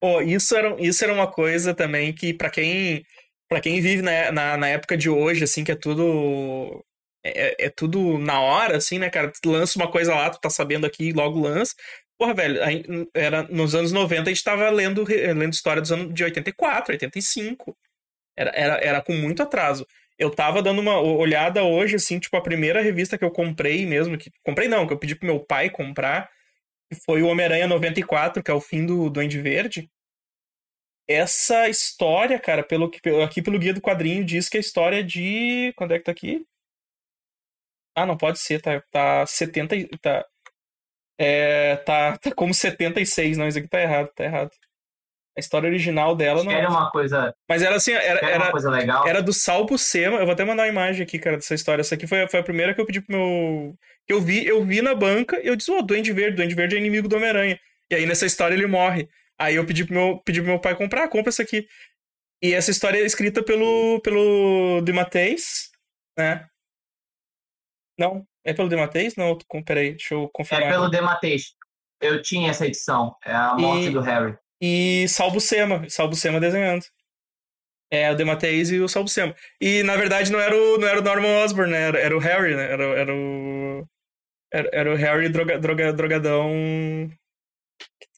Pô, isso era, isso era uma coisa também que, pra quem, pra quem vive na, na, na época de hoje, assim, que é tudo. É, é tudo na hora, assim, né, cara? Tu lança uma coisa lá, tu tá sabendo aqui logo lança. Porra, velho, aí, era, nos anos 90 a gente tava lendo, lendo história dos anos de 84, 85. Era, era, era com muito atraso. Eu tava dando uma olhada hoje, assim, tipo, a primeira revista que eu comprei mesmo, que comprei não, que eu pedi pro meu pai comprar, que foi o Homem-Aranha 94, que é o fim do Duende Verde. Essa história, cara, pelo aqui pelo guia do quadrinho, diz que a história é de. Quando é que tá aqui? Ah, não pode ser, tá, tá 70. e- Tá, é, tá, tá como 76, não, isso aqui tá errado, tá errado. A história original dela não.
Quer uma coisa,
Mas era assim, era, era,
coisa legal?
era do Sal Buscema. Eu vou até mandar uma imagem aqui, cara, dessa história. Essa aqui foi, foi a primeira que eu pedi pro meu. Que eu vi, eu vi na banca e eu disse, ô, Duende Verde, Duende Verde é inimigo do Homem-Aranha. E aí nessa história ele morre. Aí eu pedi pro meu, pedi pro meu pai comprar, compra essa aqui. E essa história é escrita pelo, pelo Dematteis, né? Não, é pelo Dematteis? Não, peraí, deixa eu
É
confirmar.
pelo Dematês. Eu tinha essa edição. É a morte
E-
do Harry.
e Salvo Sema, Salvo Sema desenhando. É, o Dematteis e o Salvo Sema. E na verdade não era o, não era o Norman Osborn, né? Era, era o Harry, né? Era, era o. Era, era o Harry droga, droga, drogadão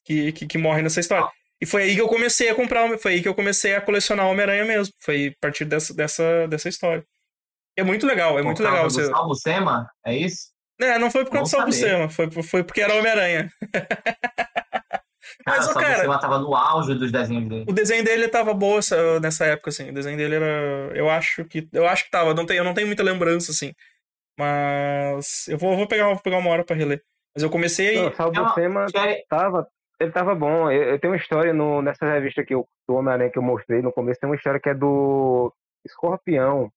que, que, que morre nessa história. E foi aí que eu comecei a comprar, foi aí que eu comecei a colecionar Homem-Aranha mesmo. Foi a partir dessa, dessa, dessa história. E é muito legal, é
Por
muito legal.
do
Você...
Salvo Sema? É isso?
É, não foi por causa do Salvo. Sema, foi, foi porque era Homem-Aranha.
Cara,
Mas,
o
cara-
Sema tava no auge dos desenhos dele.
O desenho dele tava boa essa- nessa época, assim. O desenho dele era. Eu acho que. Eu acho que tava. Não tenho, eu não tenho muita lembrança, assim. Mas. Eu vou, vou, pegar, vou pegar uma hora pra reler. Mas eu comecei aí.
Não, Salvo
É uma-
Sema
Quer-
tava, ele tava bom. Eu, eu tenho uma história no, nessa revista que eu, do Homem-Aranha que eu mostrei no começo, tem uma história que é do Escorpião.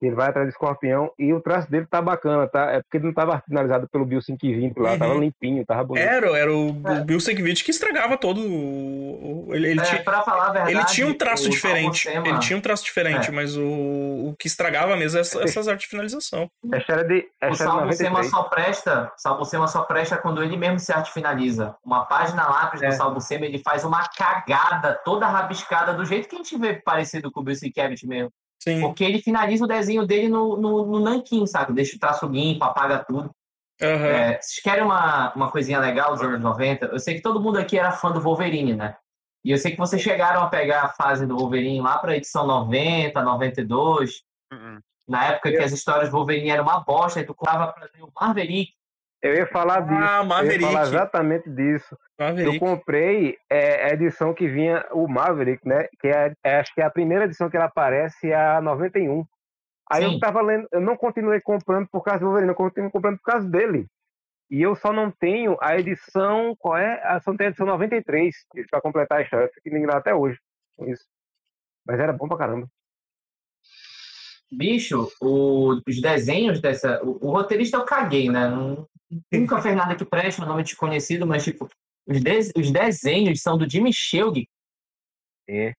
Ele vai atrás do Escorpião e o traço dele tá bacana, tá? É porque ele não tava finalizado pelo Bill 520 lá,
Uhum.
tava limpinho, tava bonito.
Era, era o,
É.
o Bill Sienkiewicz que estragava todo o. Ele, ele,
É,
tinha,
pra falar a verdade,
ele tinha um traço diferente. Ele tinha um traço diferente,
É.
mas o, o que estragava mesmo é essa- essas artes de finalização.
A história de, a
O
93.
só presta, Salvo Sema só presta quando ele mesmo se arte finaliza. Uma página lápis
É.
do Salvo Sema, ele faz uma cagada toda rabiscada, do jeito que a gente vê parecido com o Bill Sienkiewicz mesmo.
Sim.
Porque ele finaliza o desenho dele no, no, no nanquim, sabe? Deixa o traço limpo, apaga tudo.
Aham.
É, vocês querem uma, uma coisinha legal dos anos 90? Eu sei que todo mundo aqui era fã do Wolverine, né? E eu sei que vocês chegaram a pegar a fase do Wolverine lá para edição 90, 92,
Uhum.
na época que as histórias do Wolverine eram uma bosta, e tu colava pra ver o Marverick.
Eu ia falar disso.
Ah,
eu ia
Maverick.
falar exatamente disso. Eu
Maverick.
comprei é, a edição que vinha o Maverick, né? Que é, é- acho que é a primeira edição que ele aparece, é a 91. Aí
Sim.
eu tava lendo, eu não continuei comprando por causa do Wolverine, eu continuei comprando por causa dele. E eu só não tenho a edição, qual é? A só tem a edição 93, para completar a história. Eu fico indignado até hoje com isso. Mas era bom pra caramba.
Bicho, o- os desenhos dessa. O, o roteirista eu caguei, né? Não- nunca fez nada que preste, um nome desconhecido, mas, tipo, os, des- os desenhos são do Jimmy Shelg.
É.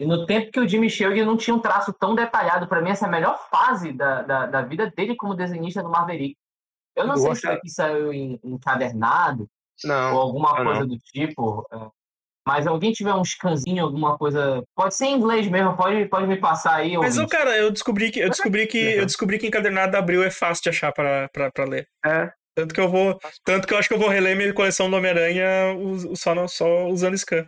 E no tempo que o Jimmy Shelg não tinha um traço tão detalhado, pra mim, essa é a melhor fase da, da, da vida dele como desenhista do Maverick. Eu não
Eu
sei se isso aqui saiu em encadernado ou
Não,
alguma coisa do tipo. É, Mas alguém tiver um scanzinho, alguma coisa. Pode ser em inglês mesmo, pode, pode me passar aí.
Mas, ô, cara, eu descobri que eu descobri que
Uhum.
eu descobri que encadernado da Abril é fácil de achar pra, pra, pra ler.
é.
Tanto que eu vou. Tanto que eu acho que eu vou reler minha coleção do Homem-Aranha só, no- só usando scan.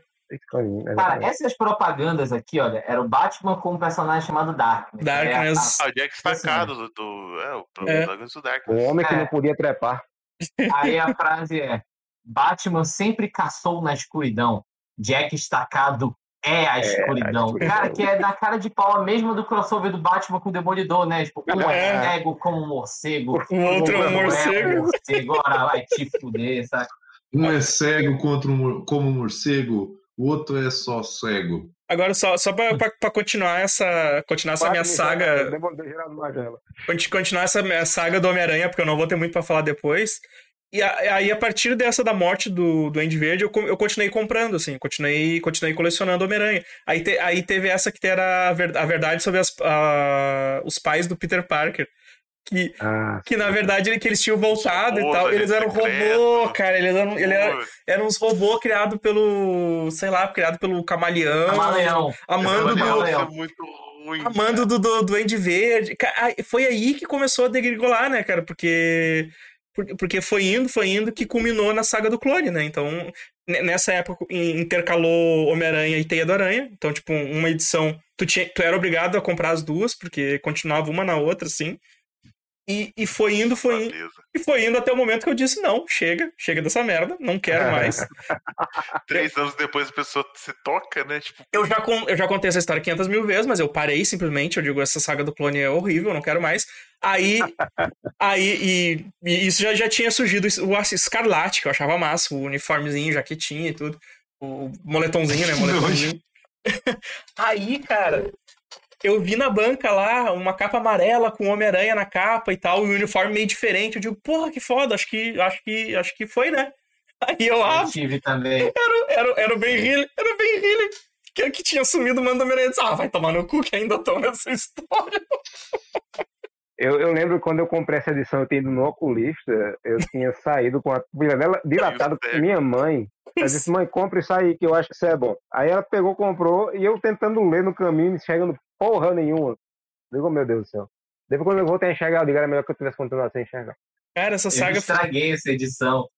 Cara, essas propagandas aqui, olha, era o Batman com um personagem chamado Darkness.
Darkness.
Ah, o Jack
Assim,
Stacado do, do. É, o
É.
protagonista do Dark.
O homem que
É.
não podia trepar.
Aí a frase é: Batman sempre caçou na escuridão. Jack Estacado é a escuridão.
escuridão.
Cara, que é da cara de pau a mesma do crossover do Batman com o Demolidor, né? Tipo, um é
É.
cego como um morcego.
O outro é um morcego.
morcego. Ora, vai te fuder, sabe?
Um é cego contra um, como um morcego, o outro é só cego.
Agora, só, só pra, pra, pra continuar essa. Continuar essa minha saga. Conti- continuar essa minha saga do Homem-Aranha, porque eu não vou ter muito pra falar depois. E a- aí, a partir dessa da morte do, do Andy Verde, eu, eu continuei comprando, assim, continuei, continuei colecionando Homem-Aranha. Aí, te- aí teve essa que era a, ver- a verdade sobre as- a- os pais do Peter Parker. Que,
Ah,
que na verdade que eles tinham voltado e tal. Eles eram
secreto.
robô, cara. Eles eram, ele era,
Pô,
eram uns robôs criados pelo. sei lá, criado pelo Camaleão.
Camaleão.
Amando do,
Camaleão.
Isso é muito ruim.
Amando do, do Duende Verde. Ca- aí- Foi aí que começou a degringolar, né, cara? Porque. Por- Porque foi indo, foi indo que culminou na saga do clone, né? Então, ne- nessa época in- intercalou Homem-Aranha e Teia do Aranha. Então, tipo, uma edição. Tu, tinha, tu era obrigado a comprar as duas, porque continuava uma na outra, assim. E, e foi indo, foi indo. E foi indo até o momento que eu disse: não, chega, chega dessa merda, não quero mais.
Três anos depois a pessoa se toca, né? Tipo,
Eu já, eu já contei essa história 500 mil vezes, mas eu parei simplesmente. Eu digo, essa saga do clone é horrível, não quero mais. Aí, aí e, e isso já, já tinha surgido o Escarlate, que eu achava massa, o uniformezinho, jaquetinha e tudo. O moletomzinho, né? Moletomzinho. Aí, cara, eu vi na banca lá uma capa amarela com Homem-Aranha na capa e tal, e um uniforme meio diferente. Eu digo, porra, que foda, acho que, acho que, acho que foi, né? Aí eu
Eu
abro,
tive também.
era, era, era o Ben Hill, era o Ben Hill, que, que tinha sumido o Manda Homem-Aranha. Ah, vai tomar no cu que ainda tô nessa história.
Eu, eu lembro quando eu comprei essa edição, eu tinha ido no oculista, eu tinha saído com a pilha dela dilatada com minha mãe. Eu disse, mãe, compra isso aí, que eu acho que isso é bom. Aí ela pegou, comprou, e eu tentando ler no caminho, chegando porra nenhuma. Digo, oh, meu Deus do céu. Depois quando eu voltei a enxergar, eu digo, era melhor que eu tivesse continuado sem enxergar.
Cara, essa
Eu
saga foi...
estraguei essa edição.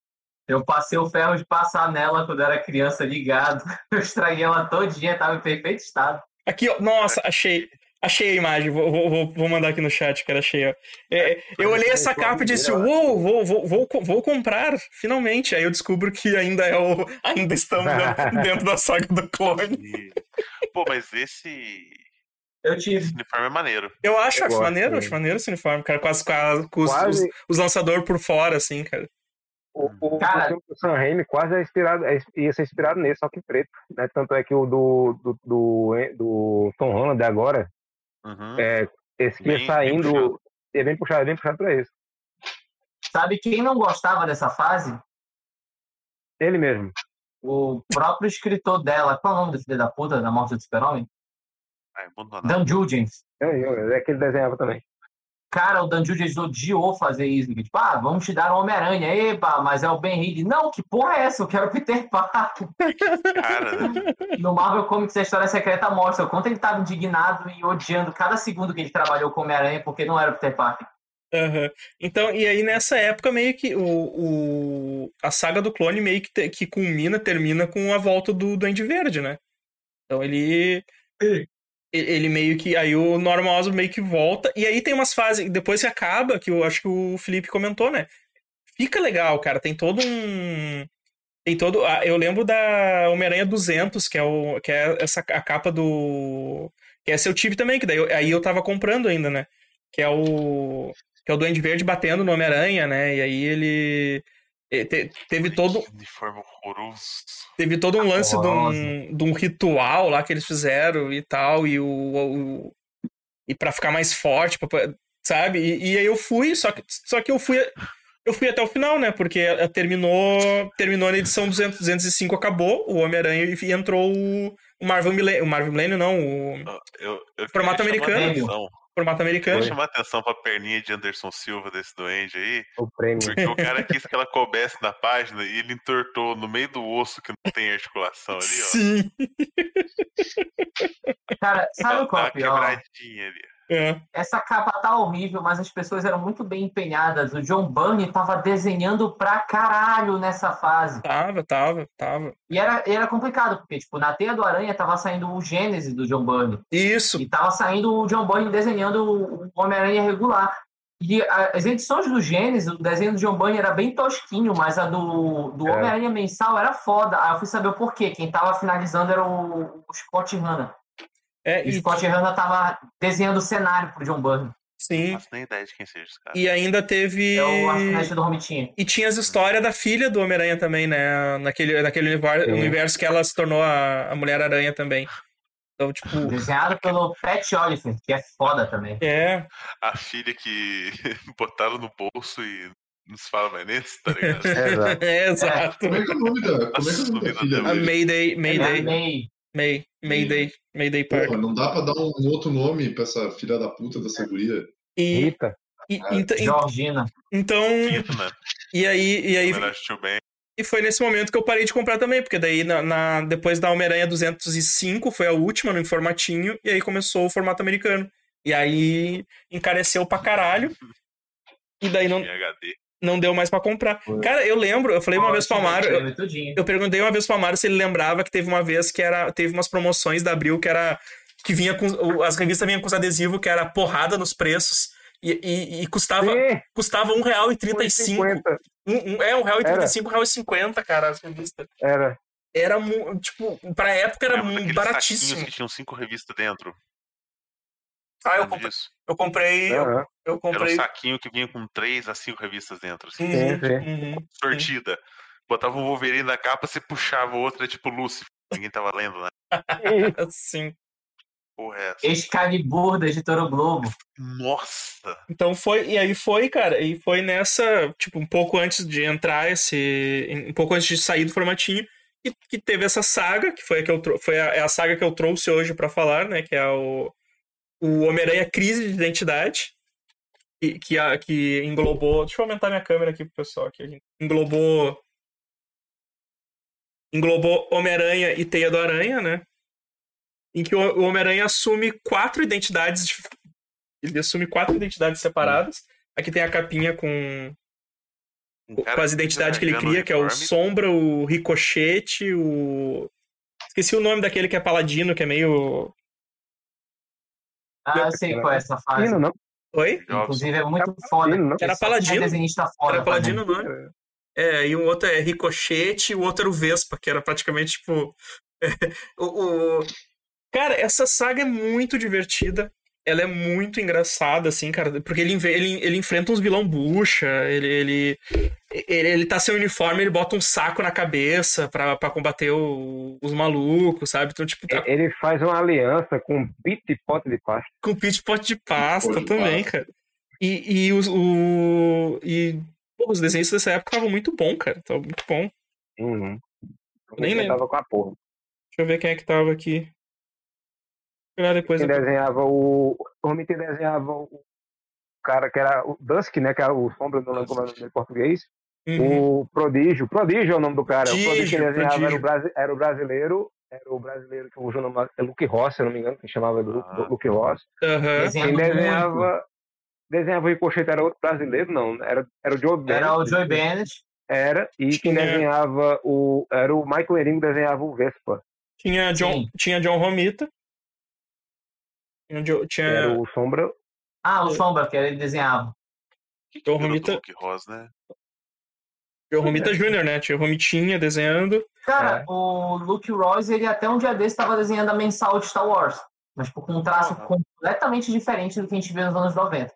Eu passei o ferro de passar nela quando eu era criança ligado. Eu estraguei ela todinha, tava em perfeito estado.
Aqui, ó, nossa, achei. Achei a imagem, vou, vou, vou- mandar aqui no chat, cara, achei, ó. É, eu olhei essa capa e disse, uou, vou, vou, vou, vou comprar, finalmente. Aí eu descubro que ainda é o. Ainda estamos dentro, dentro da saga do clone.
Pô, mas esse,
Eu tive.
esse uniforme é maneiro.
Eu acho,
Eu
acho
gosto
maneiro,
também.
acho maneiro esse uniforme, cara, com, as, com, as- com os,
Quase-
os, os lançadores por fora, assim, cara.
O, o,
Cara-
o Sam Raimi quase é inspirado, é, ia ser inspirado nesse, só que preto. Né? Tanto é que o do, do, do, do Tom Holland agora,
Uhum.
é, esse que
Bem- bem
saindo,
puxado.
é bem puxado, é bem puxado pra esse.
Sabe quem não gostava dessa fase?
Ele mesmo.
O próprio escritor dela. Qual é o nome desse filho da puta da morte do super-homem?
Abandonado.
Dan Jurgens.
Eu, eu, é que ele desenhava também.
Cara, o Dan Jurgens odiou fazer isso. que, Tipo, ah, vamos te dar um Homem-Aranha. Epa, mas é o Ben Reed. Não, que porra é essa? Eu quero Peter Parker.
Cara, né?
No Marvel Comics, a história secreta mostra o quanto ele estava indignado e odiando cada segundo que ele trabalhou com Homem-Aranha porque não era o Peter Parker.
Aham. Então, e aí nessa época, meio que o, o, a saga do clone meio que, te- que culmina, termina com a volta do Duende Verde, né? Então ele. Ele meio que. Aí o Norman meio que volta. E aí tem umas fases. Depois que acaba, que eu acho que o Felipe comentou, né? Fica legal, cara. Tem todo um. Tem todo. ah, Eu lembro da Homem-Aranha 200, que é, o, que é essa, a capa do. Que essa eu tive também, que daí eu- aí eu tava comprando ainda, né? Que é o. Que é o Duende Verde batendo no Homem-Aranha, né? E aí ele. E te- teve todo, teve todo um lance de um, de um ritual lá que eles fizeram e tal, e o. o- e para ficar mais forte, pra- sabe? E, e aí eu fui, só que, só que eu fui. Eu fui até o final, né? Porque ela terminou, terminou na edição 200, 205, acabou o Homem-Aranha e entrou o, o Marvel Millennium. O Marvel Millennium, não, o
Eu, eu
Formato americano. Formato americano.
chamar atenção pra perninha de Anderson Silva desse doente aí,
O prêmio.
porque o cara quis que ela coubesse na página e ele entortou no meio do osso que não tem articulação ali, ó.
Sim.
Cara, sabe o qual é o pior?
quebradinha ali.
É.
Essa capa tá horrível, mas as pessoas eram muito bem empenhadas. O John Byrne tava desenhando pra caralho nessa fase.
Tava, tava, tava.
E era, era complicado, porque, tipo, na Teia do Aranha tava saindo o Gênesis do John Byrne.
Isso.
E tava saindo o John Byrne desenhando o Homem-Aranha regular. E as edições do Gênesis, o desenho do John Byrne era bem tosquinho, mas a do, do
É.
Homem-Aranha mensal era foda. Aí eu fui saber o porquê. Quem tava finalizando era o, o Scott Hanna.
É,
E o Scott Hanna tava desenhando o cenário pro John Byrne.
Não
sim.
faço nem ideia de quem seja esse cara.
E ainda teve.
É o assinante do Romitinha.
E tinha as histórias da filha do Homem-Aranha também, né? Naquele, naquele
Sim.
universo que ela se tornou a, a Mulher-Aranha também. Então, tipo,
Desenhado pelo Pat Oliver, que é foda também.
é.
A filha que botaram no bolso e não se fala mais nisso, tá ligado?
Exato.
É, exato.
Como é que é o nome da, como é que é o nome da filha
A? Mayday,
É
Mayday,
May.
May, Mayday, Mayday
Porra,
Park.
não dá pra dar um outro nome pra essa filha da puta dessa guria.
E,
Rita.
e- ent-
Georgina.
então, e aí, e aí. E foi nesse momento que eu parei de comprar também, porque daí na, na- depois da Homem-Aranha 205 foi a última no formatinho, e aí começou o formato americano. E aí encareceu pra caralho. E daí não,
em HD.
Não deu mais pra comprar. Cara, eu lembro, eu falei uma vez pro Amaro, eu, eu perguntei uma vez pro Amaro se ele lembrava que teve uma vez que era teve umas promoções da Abril que era que vinha com as revistas vinham com os adesivos que era porrada nos preços e, e, e custava
Sim,
custava um real e trinta e cinco
50.
um, um, é um real e trinta e cinco, real e cinquenta, cara, as revistas
Era.
era tipo pra época era
daqueles
baratíssimo
que tinham cinco revistas dentro?
Ah eu comprei,
disso?
eu comprei eu,
Aham.
eu
Era um
comprei
saquinho que vinha com três a cinco revistas dentro, assim,
Uhum,
Sim, sim.
uhum.
sortida. botava um Wolverine na capa, você puxava o outro, é tipo Lucifer. Ninguém tava lendo, né?
Sim.
Porra, é essa.
Excalibur da editora Globo.
Nossa!
Então foi, e aí foi, cara, e foi nessa, tipo, um pouco antes de entrar esse, um pouco antes de sair do formatinho, que, que teve essa saga, que foi a que eu foi a, é a saga que eu trouxe hoje pra falar, né, que é o o Homem-Aranha Crise de Identidade, que, que, que englobou, deixa eu aumentar minha câmera aqui pro pessoal aqui, englobou englobou Homem-Aranha e Teia do Aranha, né? Em que o Homem-Aranha assume quatro identidades ele assume quatro identidades separadas. Aqui tem a capinha com, com as identidades que ele cria, que é o. Sombra, o Ricochete, o. Esqueci o nome daquele que é paladino, que é meio.
Ah, eu sei qual é essa fase.
Pino, não?
Oi?
Inclusive é muito foda.
Não?
Era
só tinha
Paladino.
desenhista foda
Era paladino o
fazendo.
nome. É, e o outro é Ricochete, e o outro era o Vespa, que era praticamente tipo. o, o- Cara, essa saga é muito divertida. Ela é muito engraçada, assim, cara, porque ele, ele, ele enfrenta uns vilão bucha, ele, ele, ele, ele tá sem uniforme, ele bota um saco na cabeça pra, pra combater o- os malucos, sabe? Então, tipo, tá
Ele faz uma aliança com pit e pote de pasta.
com pit pot de pasta
Pot de
também,
pasta.
cara. E, e, os, o, e pô, os desenhos dessa época estavam muito bom, cara. Tava muito bom.
Uhum.
Nem lembro.
tava com a porra.
Deixa eu ver quem é que tava aqui. Depois.
Quem desenhava o. Normalmente quem desenhava o cara que era o Dusk, né? Que era o Sombra, não lembro como é o nome em português.
Uhum.
O Prodígio. Prodígio é o nome do cara. o Prodígio que desenhava era o, brasi- era o brasileiro. Era o brasileiro que o nome é Luke Ross, se eu não me engano, que chamava do,
Ah.
do Luke Ross.
Desenhando
Quem
muito.
desenhava. Desenhava o Ricochete era outro brasileiro, não. Era, era o Joe Bennett.
Era o Joey Bennett.
Era, e quem
Tinha-
desenhava o. Era o Michael Eringo que desenhava o Vespa.
Tinha John,
Sim.
tinha John Romita. Tinha, Jo-
que
tinha
Era o Sombra.
Ah, o Sombra, que ele desenhava.
Então,
do
Romita-
Ross, né?
John Romita Jr., né? Tinha o Romitinha desenhando.
Cara,
É.
o Luke Royce, ele até um dia desse estava desenhando a mensal de Star Wars. Mas tipo, com um traço
Aham.
completamente diferente do que a gente viu nos anos 90.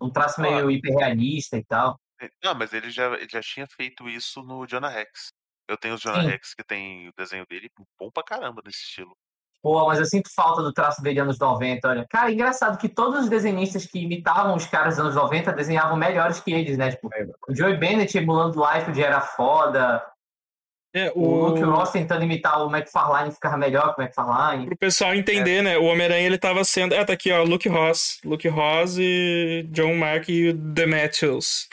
Um traço meio
Claro.
hiperrealista e tal.
Não, mas ele já, ele já tinha feito isso no Jonah Rex. Eu tenho os Jonah
Sim.
Rex que tem o desenho dele bom pra caramba nesse estilo.
Pô, mas eu sinto falta do traço dele anos 90, olha. Cara, engraçado que todos os desenhistas que imitavam os caras dos anos 90 desenhavam melhores que eles, né? Tipo,
É.
o Joey Bennett emulando o Life era foda.
É,
O
o...
Luke Ross tentando imitar o McFarlane ficava melhor que o McFarlane.
Pro pessoal entender, né? O Homem-Aranha ele tava sendo. Ah, tá aqui, ó. Luke Ross. Luke Ross e John Mark e o The Matthews.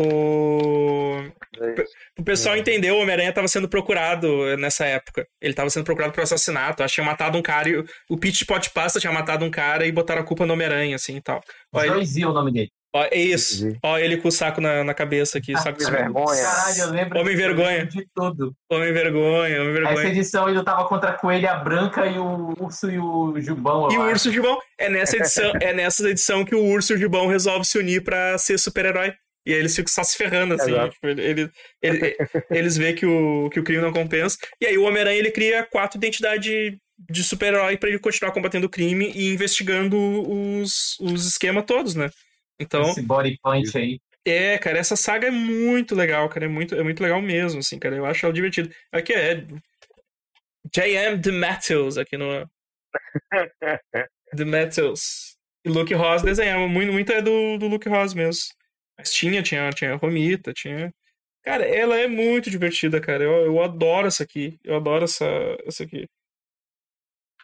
O. Pro pessoal entender, o Homem-Aranha tava sendo procurado nessa época. Ele tava sendo procurado por assassinato. Acho que tinha matado um cara e o- o Pete Pot Pasta tinha matado um cara e botaram a culpa no Homem-Aranha, assim e tal. Ó, ele,
o nome dele.
ó, é isso.
Entendi.
Ó, ele com o saco na, na cabeça aqui. Saco
Que vergonha.
Caralho, eu lembro
Homem vergonha.
de tudo.
Homem vergonha, homem
Essa
vergonha.
edição ele lutava contra a Coelha Branca e o Urso e o Jubão.
E o
acho.
Urso Gibão. É nessa edição, é nessa edição que o Urso Gibão resolve se unir pra ser super-herói. E aí eles ficam só se ferrando, assim.
Exato.
Tipo, ele, ele- ele- eles veem que o, que o crime não compensa. E aí o Homem-Aranha ele cria quatro identidades de super-herói pra ele continuar combatendo o crime e investigando os, os esquemas todos, né? Então,
Esse body punch aí.
é, cara, essa saga é muito legal, cara. É muito, é muito legal mesmo, assim, cara. Eu acho ela divertida. Aqui é J.M. The Matthews aqui no. The Matthews. E Luke Ross desenhava. Muito, muito é do, do Luke Ross mesmo. Mas tinha, tinha, tinha Romita, tinha. Cara, ela é muito divertida, cara. Eu, eu adoro essa aqui. Eu adoro essa, essa aqui.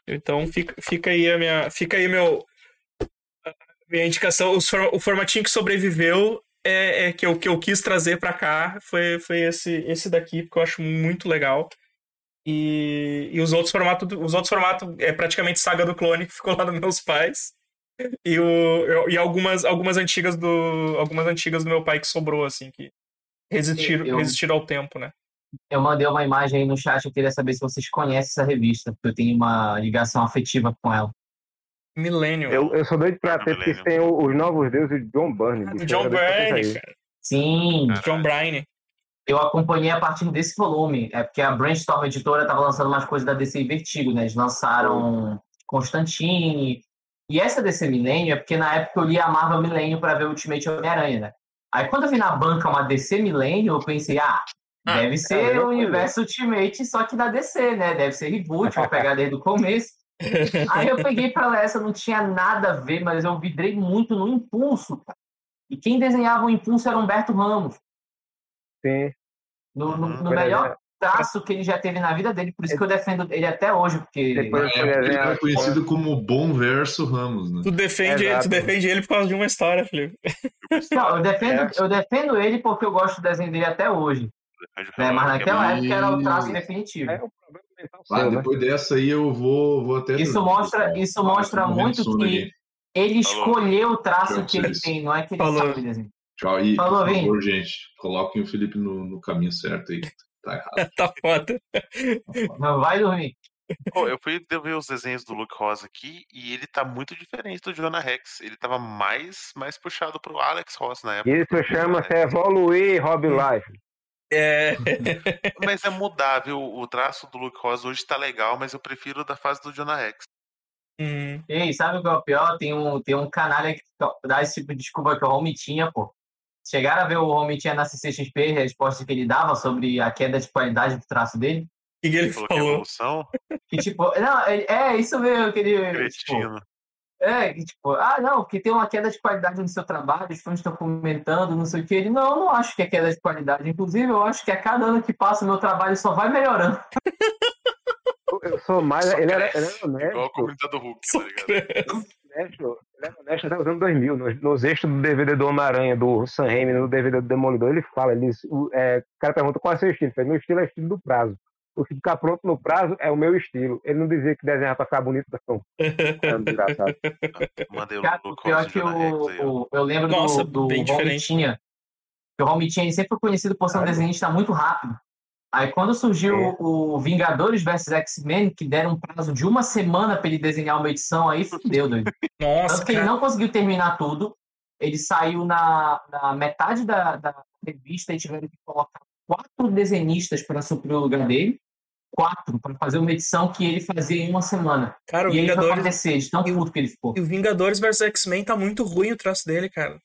Então fica, fica aí a minha. Fica aí meu. Minha indicação. O formatinho que sobreviveu é, é que, eu, que eu quis trazer pra cá foi, foi esse, esse daqui, porque eu acho muito legal. E, e os outros formatos, os outros formatos é praticamente Saga do Clone que ficou lá dos meus pais. E, o, e algumas, algumas antigas do algumas antigas do meu pai que sobrou assim que resistiram,
Eu-
resistiram ao tempo, né?
Eu mandei uma imagem aí no chat, eu queria saber se vocês conhecem essa revista, porque eu tenho uma ligação afetiva com ela.
Millennium.
Eu, eu sou doido pra
Ah,
ter, porque tem o- os novos deuses de John Byrne.
Ah, do John Byrne, cara.
Sim,
John Byrne.
eu acompanhei a partir desse volume. É porque a Brainstorm Editora estava lançando umas coisas da DC e Vertigo, né? Eles lançaram Constantine. E essa DC Millennium é porque na época eu li a Marvel Millennium para ver o Ultimate Homem-Aranha, né? Aí quando eu vi na banca uma DC Millennium, eu pensei, ah,
Ah,
Deve ser
mesma
o universo Ultimate, só que da DC, né? Deve ser reboot, vou pegar desde o começo. Aí eu peguei pra ler essa, não tinha nada a ver, mas eu vidrei muito no Impulso, cara. E quem desenhava o Impulso era Humberto Ramos.
Sim.
No, no-
Uhum.
no melhor. Traço que ele já teve na vida dele, por isso que eu defendo ele até hoje, porque
Depois foi
É, ele é conhecido como Bom Verso Ramos, né?
Tu defende, ele, tu defende ele por causa de uma história, Felipe.
Não, eu defendo,
É.
eu defendo ele porque eu gosto do desenho dele até hoje. Né? Mas naquela época era o traço definitivo.
É um problema mental
Ah,
seu, né?
depois dessa aí eu vou, vou até.
Isso mostra- isso mostra muito que-. Ele
Falou.
escolheu o traço
Tchau,
que ele tem, não é que ele
Falou.
sabe desenhar.
Tchau. E,
Falou,
por favor, gente, coloquem o Felipe no, no caminho certo aí. Tá errado.
tá foda.
Não vai dormir.
Pô, eu fui ver os desenhos do Luke Rosa aqui e ele tá muito diferente do Jonah Rex. Ele tava mais, mais puxado pro Alex Ross na época.
Isso chama-se evoluir, Hobby Life.
É.
Mas é mudável. O traço do Luke Rosa hoje tá legal, mas eu prefiro da fase do Jonah Rex.
Hum.
Ei, sabe o que é o pior? Tem um, tem um canalha que dá esse tipo de desculpa que o Home tinha, pô. Chegaram a ver o Home tinha na CCXP, a resposta que ele dava sobre a queda de qualidade do traço dele?
O que, que ele
Falou que é
falou?
evolução,
Que tipo, não, é isso mesmo que ele. Tipo,
cretino.
é, que, tipo, ah, não, porque tem uma queda de qualidade no seu trabalho, os fãs estão comentando, não sei o que. Ele, não, eu não acho que é queda de qualidade. Inclusive, eu acho que a cada ano que passa, o meu trabalho só vai melhorando.
Eu- sou mais.
Só
Ele era, ele era
Igual a
honesto.
comunidade do Hulk, tá ligado?
Honesto até os anos 2000. Nos, nos extras do DVD do Homem-Aranha, do Sam Raimi, no DVD do Demolidor, ele fala: ele, o, é, o cara pergunta qual é o seu estilo. Ele fala, meu estilo é o estilo do prazo. O que ficar pronto no prazo é o meu estilo. Ele não dizia que desenhar pra ficar bonito, não. É um desgraçado.
Mandei o
Cara, o
Luke
pior
Rosa
é
e
que
o Jonah Rex aí, ó.
o, o- eu lembro
Nossa,
do, do. Romitinha. O Romitinha sempre foi conhecido por ser um desenhista muito rápido. Aí quando surgiu
É.
o Vingadores vs X-Men, que deram um prazo de uma semana para ele desenhar uma edição, aí fudeu, doido.
Nossa,
Tanto que ele
cara.
não conseguiu terminar tudo. Ele saiu na, na metade da, da revista e tiveram que colocar quatro desenhistas para suprir o lugar dele. Quatro, para fazer uma edição que ele fazia em uma semana.
Cara, o
e ele foi
Vingadores,
aparecer, de tão puto que ele ficou.
e o Vingadores vs X-Men tá muito ruim o traço dele, cara.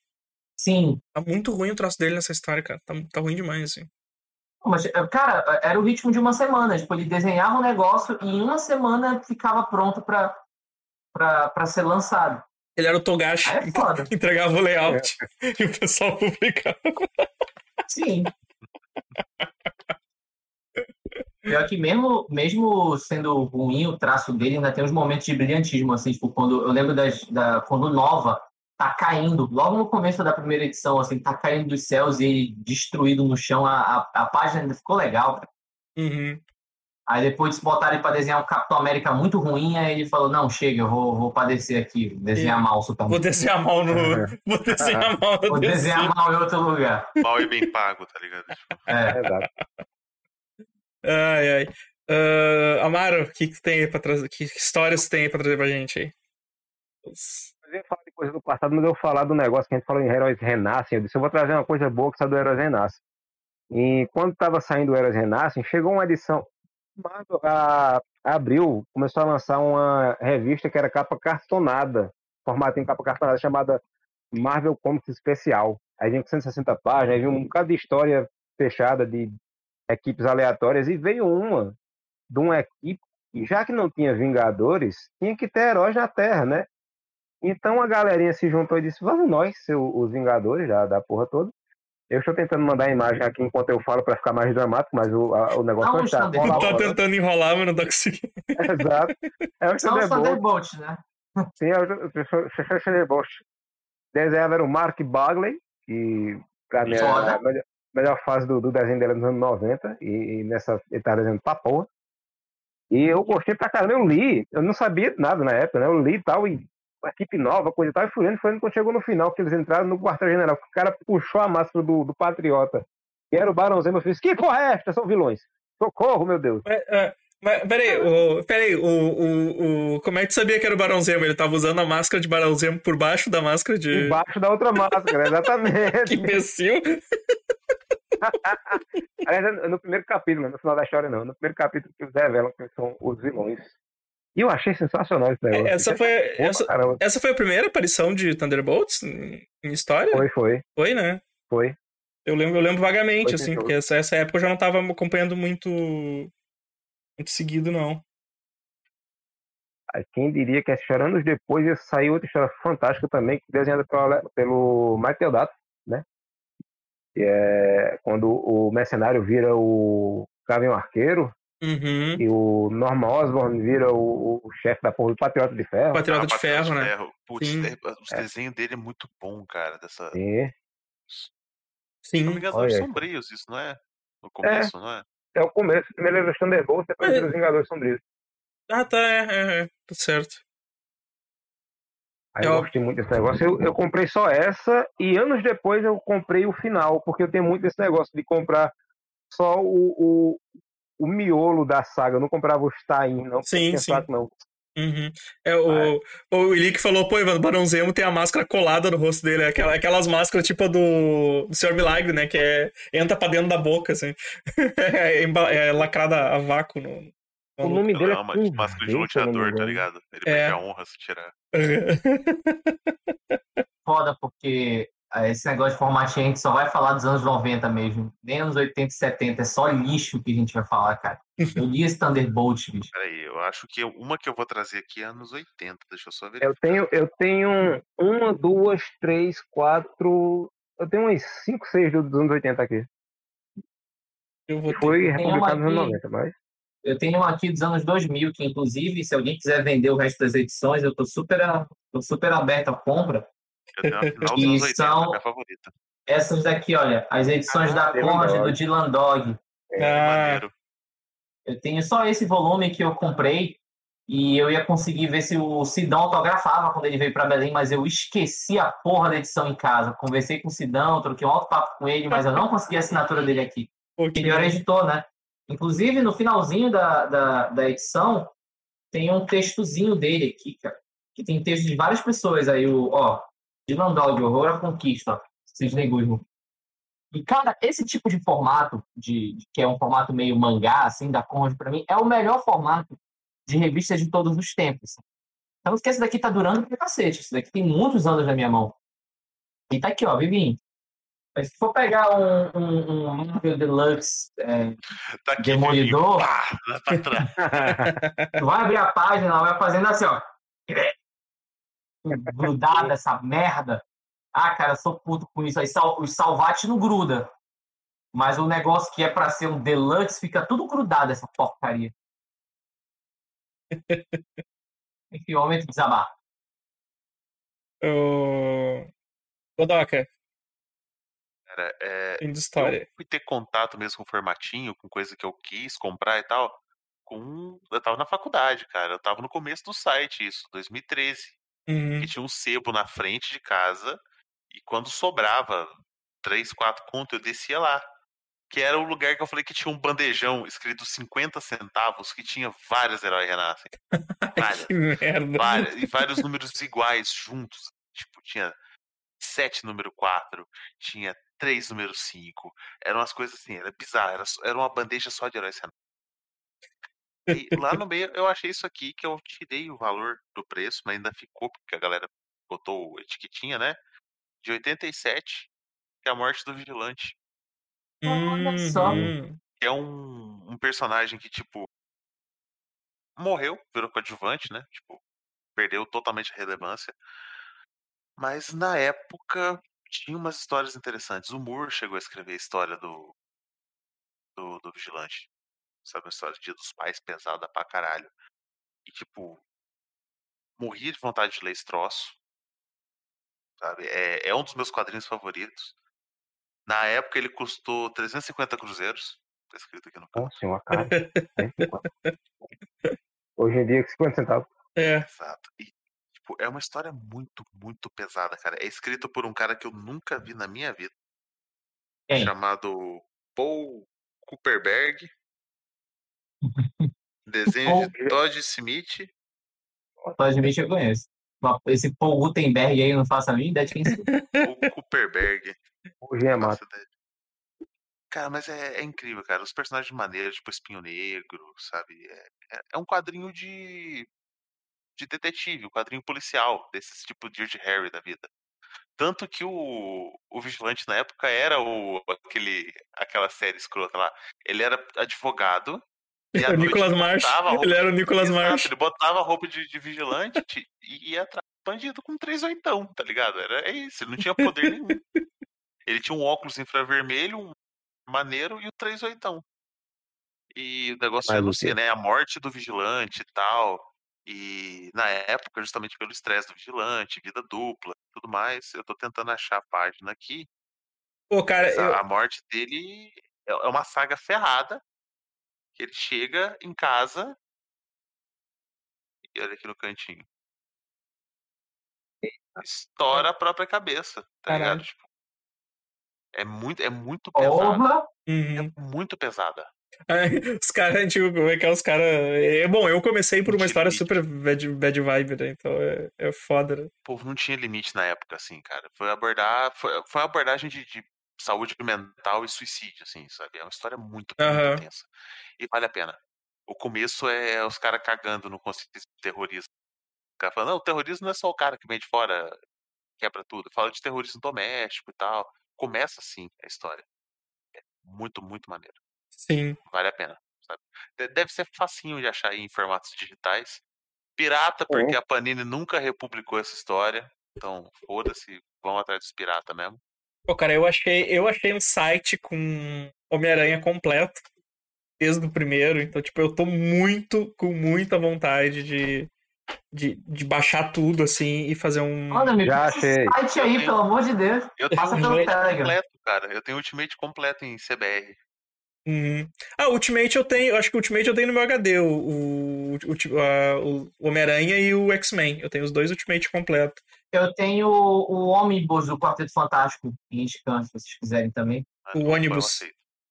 Sim,
Tá muito ruim o traço dele nessa história, cara. Tá, tá ruim demais, assim.
Mas, eh, cara, era o ritmo de uma semana. Tipo, ele desenhava um negócio e em uma semana ficava pronto pra, pra, pra ser lançado.
Ele era o Togashi.
É.
Entregava o layout e o pessoal publicava.
Sim. Pior que mesmo, mesmo sendo ruim o traço dele, ainda tem uns momentos de brilhantismo, assim, tipo, quando eu lembro das, da, quando Nova tá caindo, logo no começo da primeira edição, assim, tá caindo dos céus e ele destruído no chão, a, a, a página ainda ficou legal, cara.
Uhum.
Aí depois botaram ele pra desenhar um Capitão América muito ruim, aí ele falou, não, chega, eu vou, vou padecer aqui, desenhar
E-
mal o
Vou
Superman.
desenhar mal no. Vou desenhar mal no
Vou desenhar mal em outro lugar.
Mal e bem pago, tá ligado?
É.
Exato.
Ai, ai. Ah, Amaro, o que, que tem aí pra trazer? Que histórias tem aí pra trazer pra gente aí? Os-
Eu ia falar de coisa do passado, mas eu vou falar do negócio que a gente falou em Heróis Renascem. Eu disse, eu vou trazer uma coisa boa que saiu do Heróis Renascem. E quando estava saindo o Heróis Renascem, chegou uma edição. A a Abril começou a lançar uma revista que era capa cartonada, formato em capa cartonada, chamada Marvel Comics Especial. Aí vinha com 160 páginas, aí vinha um bocado de história fechada de equipes aleatórias, e veio uma de uma equipe, e já que não tinha Vingadores, tinha que ter heróis na Terra, né? Então a galerinha se juntou e disse: Vamos nós ser o- os Vingadores da, da porra toda. Eu estou tentando mandar a imagem aqui enquanto eu falo para ficar mais dramático, mas o, a- o negócio
Não,
está.
Xander,
Rola,
Tá
rola.
tentando enrolar, mas não tá conseguindo.
Exato. É o Thunderbolt.
Né?
Sim, é o Thunderbolt. Desenhava era o Mark Bagley, que pra mim é a melhor, melhor fase do, do desenho dele nos anos 90, e, e nessa ele tá desenhando pra porra. E eu gostei pra caramba, eu li, eu não sabia nada na época, né? Eu li e tal, e equipe nova, coisa e tal, e foi quando chegou no final, que eles entraram no quartel-general, que o cara puxou a máscara do, do Patriota, e era o Barão Zemo, eu fiz, que porra é esta? São vilões. Socorro, meu Deus.
Mas, ah, mas, peraí, o, peraí o, o, o, como é que tu sabia que era o Barão Zemo? Ele tava usando a máscara de Barão Zemo por baixo da máscara de.
Embaixo da outra máscara, exatamente.
Que imbecil!
Aliás, é no primeiro capítulo, no final da história não. No primeiro capítulo que eles revelam que são os vilões. E eu achei sensacional esse negócio.
Essa foi, essa,
caramba.
essa foi a primeira aparição de Thunderbolts em história?
Foi, foi,
Foi, né?
foi.
Eu lembro, eu lembro vagamente, assim,
88.
porque essa, essa época eu já não tava acompanhando muito, muito seguido, não.
Aí quem diria que é Chorando depois ia sair outra história fantástica também, desenhada pelo, pelo Mike Deodato, né? Que é quando o mercenário vira o Gavião Arqueiro
Uhum.
e o Norman Osborn vira o, o chefe da porra do Patriota de Ferro.
Patriota
Ah,
de
Patriota
Ferro, né?
Putz,
Sim.
é, os desenhos dele é muito bom, cara. Dessa...
Sim.
Se não me
Sim.
engano,
Olha
são
aí.
sombrios, isso, não é? No começo, não é?
É o começo. Primeiro era os Thunderbolts, depois
É.
era os Vingadores Sombrios.
Ah, tá, é, é, é, tá certo.
Aí
É
eu
óbvio.
gostei muito desse negócio. Eu, eu comprei só essa e anos depois eu comprei o final, porque eu tenho muito esse negócio de comprar só o, o, o miolo da saga. Eu não comprava os tain, não.
Sim, sim.
saco, não.
Uhum. É, o, o Ilick falou, pô, Ivan, o Barão Zemo tem a máscara colada no rosto dele, é aquela, aquelas máscaras tipo do, do Senhor Milagre, né, que é, entra pra dentro da boca, assim. é, é lacrada a vácuo no...
O nome dele é
é uma máscara de luteador, tá ligado? Ele
É.
perde a honra se tirar.
Foda, porque esse negócio de formatinho a gente só vai falar dos anos 90 mesmo. Nem anos 80 e 70. É só lixo que a gente vai falar, cara. Eu li esse Thunderbolt, bicho.
Peraí, eu acho que uma que eu vou trazer aqui é anos 80. Deixa eu só ver.
Eu tenho, eu tenho uma, duas, três, quatro. Eu tenho umas cinco, seis dos anos 80 aqui.
Eu vou
Que foi
uma
republicado nos anos
aqui.
90, mas.
Eu tenho um aqui dos anos 2000, que inclusive, se alguém quiser vender o resto das edições, eu tô super, a- tô super aberto à compra.
Eu tenho a final dos
E
anos 80,
são-
minha favorita.
Essas daqui, olha, as edições
Ah,
da e
Dog.
do Dylan Dog.
É
Ah.
Eu tenho só esse volume que eu comprei e eu ia conseguir ver se o Sidão autografava quando ele veio para Belém, mas eu esqueci a porra da edição em casa. Conversei com o Sidão, troquei um alto papo com ele, mas eu não consegui a assinatura dele aqui.
que
Ele era editor, né? Inclusive, no finalzinho da, da, da edição, tem um textozinho dele aqui, cara. Que tem texto de várias pessoas. Aí, o, ó, Dylan Dog, Horror à Conquista, Sidney Guzman. E, cara, esse tipo de formato, de, de- que é um formato meio mangá, assim, da Conrad, pra mim, é o melhor formato de revista de todos os tempos. Então, porque esse daqui tá durando pra cacete. Esse daqui tem muitos anos na minha mão. E tá aqui, ó, Vivinho. Mas se for pegar um, um, um Marvel Deluxe é,
Tá aqui,
Demolidor.
Pá.
Tu vai abrir a página, vai fazendo assim, ó. Grudada essa merda. Ah, cara, eu sou puto com isso. Aí sal, os salvate não gruda. Mas o negócio que é pra ser um deluxe fica tudo grudado, essa porcaria. Enfim, momento de desabar.
O... Godoka,
Cara, é,
fim de história.
Eu fui ter contato mesmo com o formatinho, com coisa que eu quis comprar e tal. Com. Eu tava na faculdade, cara. Eu tava no começo do site, isso, 2013.
Uhum.
Que tinha um sebo na frente de casa. E quando sobrava 3, 4 conto, eu descia lá. Que era o lugar que eu falei que tinha um bandejão escrito 50 centavos, que tinha vários heróis renascem. Várias.
Que merda.
várias, e vários números iguais juntos. Tipo, tinha 7 número 4, tinha 3 número 5. Eram umas coisas assim, era bizarro, era, era uma bandeja só de heróis renascem. E lá no meio eu achei isso aqui que eu tirei o valor do preço, mas ainda ficou, porque a galera botou etiquetinha, né? De 87, que é a morte do vigilante.
Olha só.
Que é um, um personagem que, tipo, morreu, virou coadjuvante, né? Tipo, perdeu totalmente a relevância. Mas na época tinha umas histórias interessantes. O Moore chegou a escrever a história do, do, do Vigilante. Sabe, a história de Dia dos Pais pesada pra caralho. E, tipo, morri de vontade de ler esse troço. Sabe? É, é um dos meus quadrinhos favoritos. Na época ele custou 350 cruzeiros. Tá escrito aqui no canto.
Nossa senhora, cara. Hoje em dia, 50 centavos.
É.
Exato. E, tipo, é uma história muito, muito pesada, cara. É escrito por um cara que eu nunca vi na minha vida,
Quem?
chamado Paul Cooperberg. Desenho de Todd Smith.
Todd Smith eu conheço. Esse Paul Gutenberg aí, eu não faço a mínima ideia de quem seja.
Paul Cooperberg.
Hoje é
ideia. Cara, mas é, é incrível, cara. Os personagens maneiros, tipo Espinho Negro, sabe? É, é- é um quadrinho de, de detetive, um quadrinho policial, desses tipo Dirty Harry da vida. Tanto que o, o Vigilante na época era o, aquele, aquela série escrota lá. Ele era advogado. E
O Nicolas
roupa
Ele era o Nicolas
Exato,
Marsh.
Ele botava roupa de, de vigilante te- e ia atrás do bandido com três oitão, tá ligado? Era é isso, ele não tinha poder nenhum. Ele tinha um óculos infravermelho, um maneiro e o três oitão. E o negócio
Mas,
anuncia,
Luciano.
né? A morte do vigilante e tal. E na época, justamente pelo estresse do vigilante, vida dupla tudo mais, eu tô tentando achar a página aqui.
Pô, cara,
a,
eu-
a morte dele é é uma saga ferrada. Que ele chega em casa. E olha aqui no cantinho. Estoura a própria cabeça, tá ligado?
Caralho.
Tipo, é muito, é muito pesado.
Porra!
Uhum.
É muito pesada.
Ai, Os caras, tipo, como é que é? Os caras. É, bom, eu comecei por uma história
Limite.
super bad, bad vibe, né? Então é, é foda, né?
O povo não tinha limite na época, assim, cara. Foi abordar. Foi, foi uma abordagem de, de saúde mental e suicídio, assim, sabe? É uma história muito, muito tensa. E vale a pena. O começo é os caras cagando no conceito de terrorismo. O cara falando, não, o terrorismo não é só o cara que vem de fora, quebra tudo. Fala de terrorismo doméstico e tal. Começa assim a história. É muito, muito maneiro.
Sim.
Vale a pena, sabe? De- Deve ser facinho de achar aí em formatos digitais. Pirata, porque a Panini nunca republicou essa história. Então, foda-se, vão atrás dos pirata mesmo.
Pô, cara, eu achei, eu achei um site com Homem-Aranha completo. Desde o primeiro. Então, tipo, eu tô muito, com muita vontade de, de, de baixar tudo, assim, e fazer um.
Manda, me
Já achei.
site aí, pelo amor de Deus.
Eu tenho
Passa
Ultimate completo, cara. Eu tenho Ultimate completo em CBR.
Uhum. Ah, Ultimate eu tenho. Acho que o Ultimate eu tenho no meu HD. O, o, o, a- o Homem-Aranha e o X-Men. Eu tenho os dois Ultimate completo.
Eu tenho o ônibus do Quarteto Fantástico em scan, se vocês quiserem também.
né?
O
Então,
ônibus.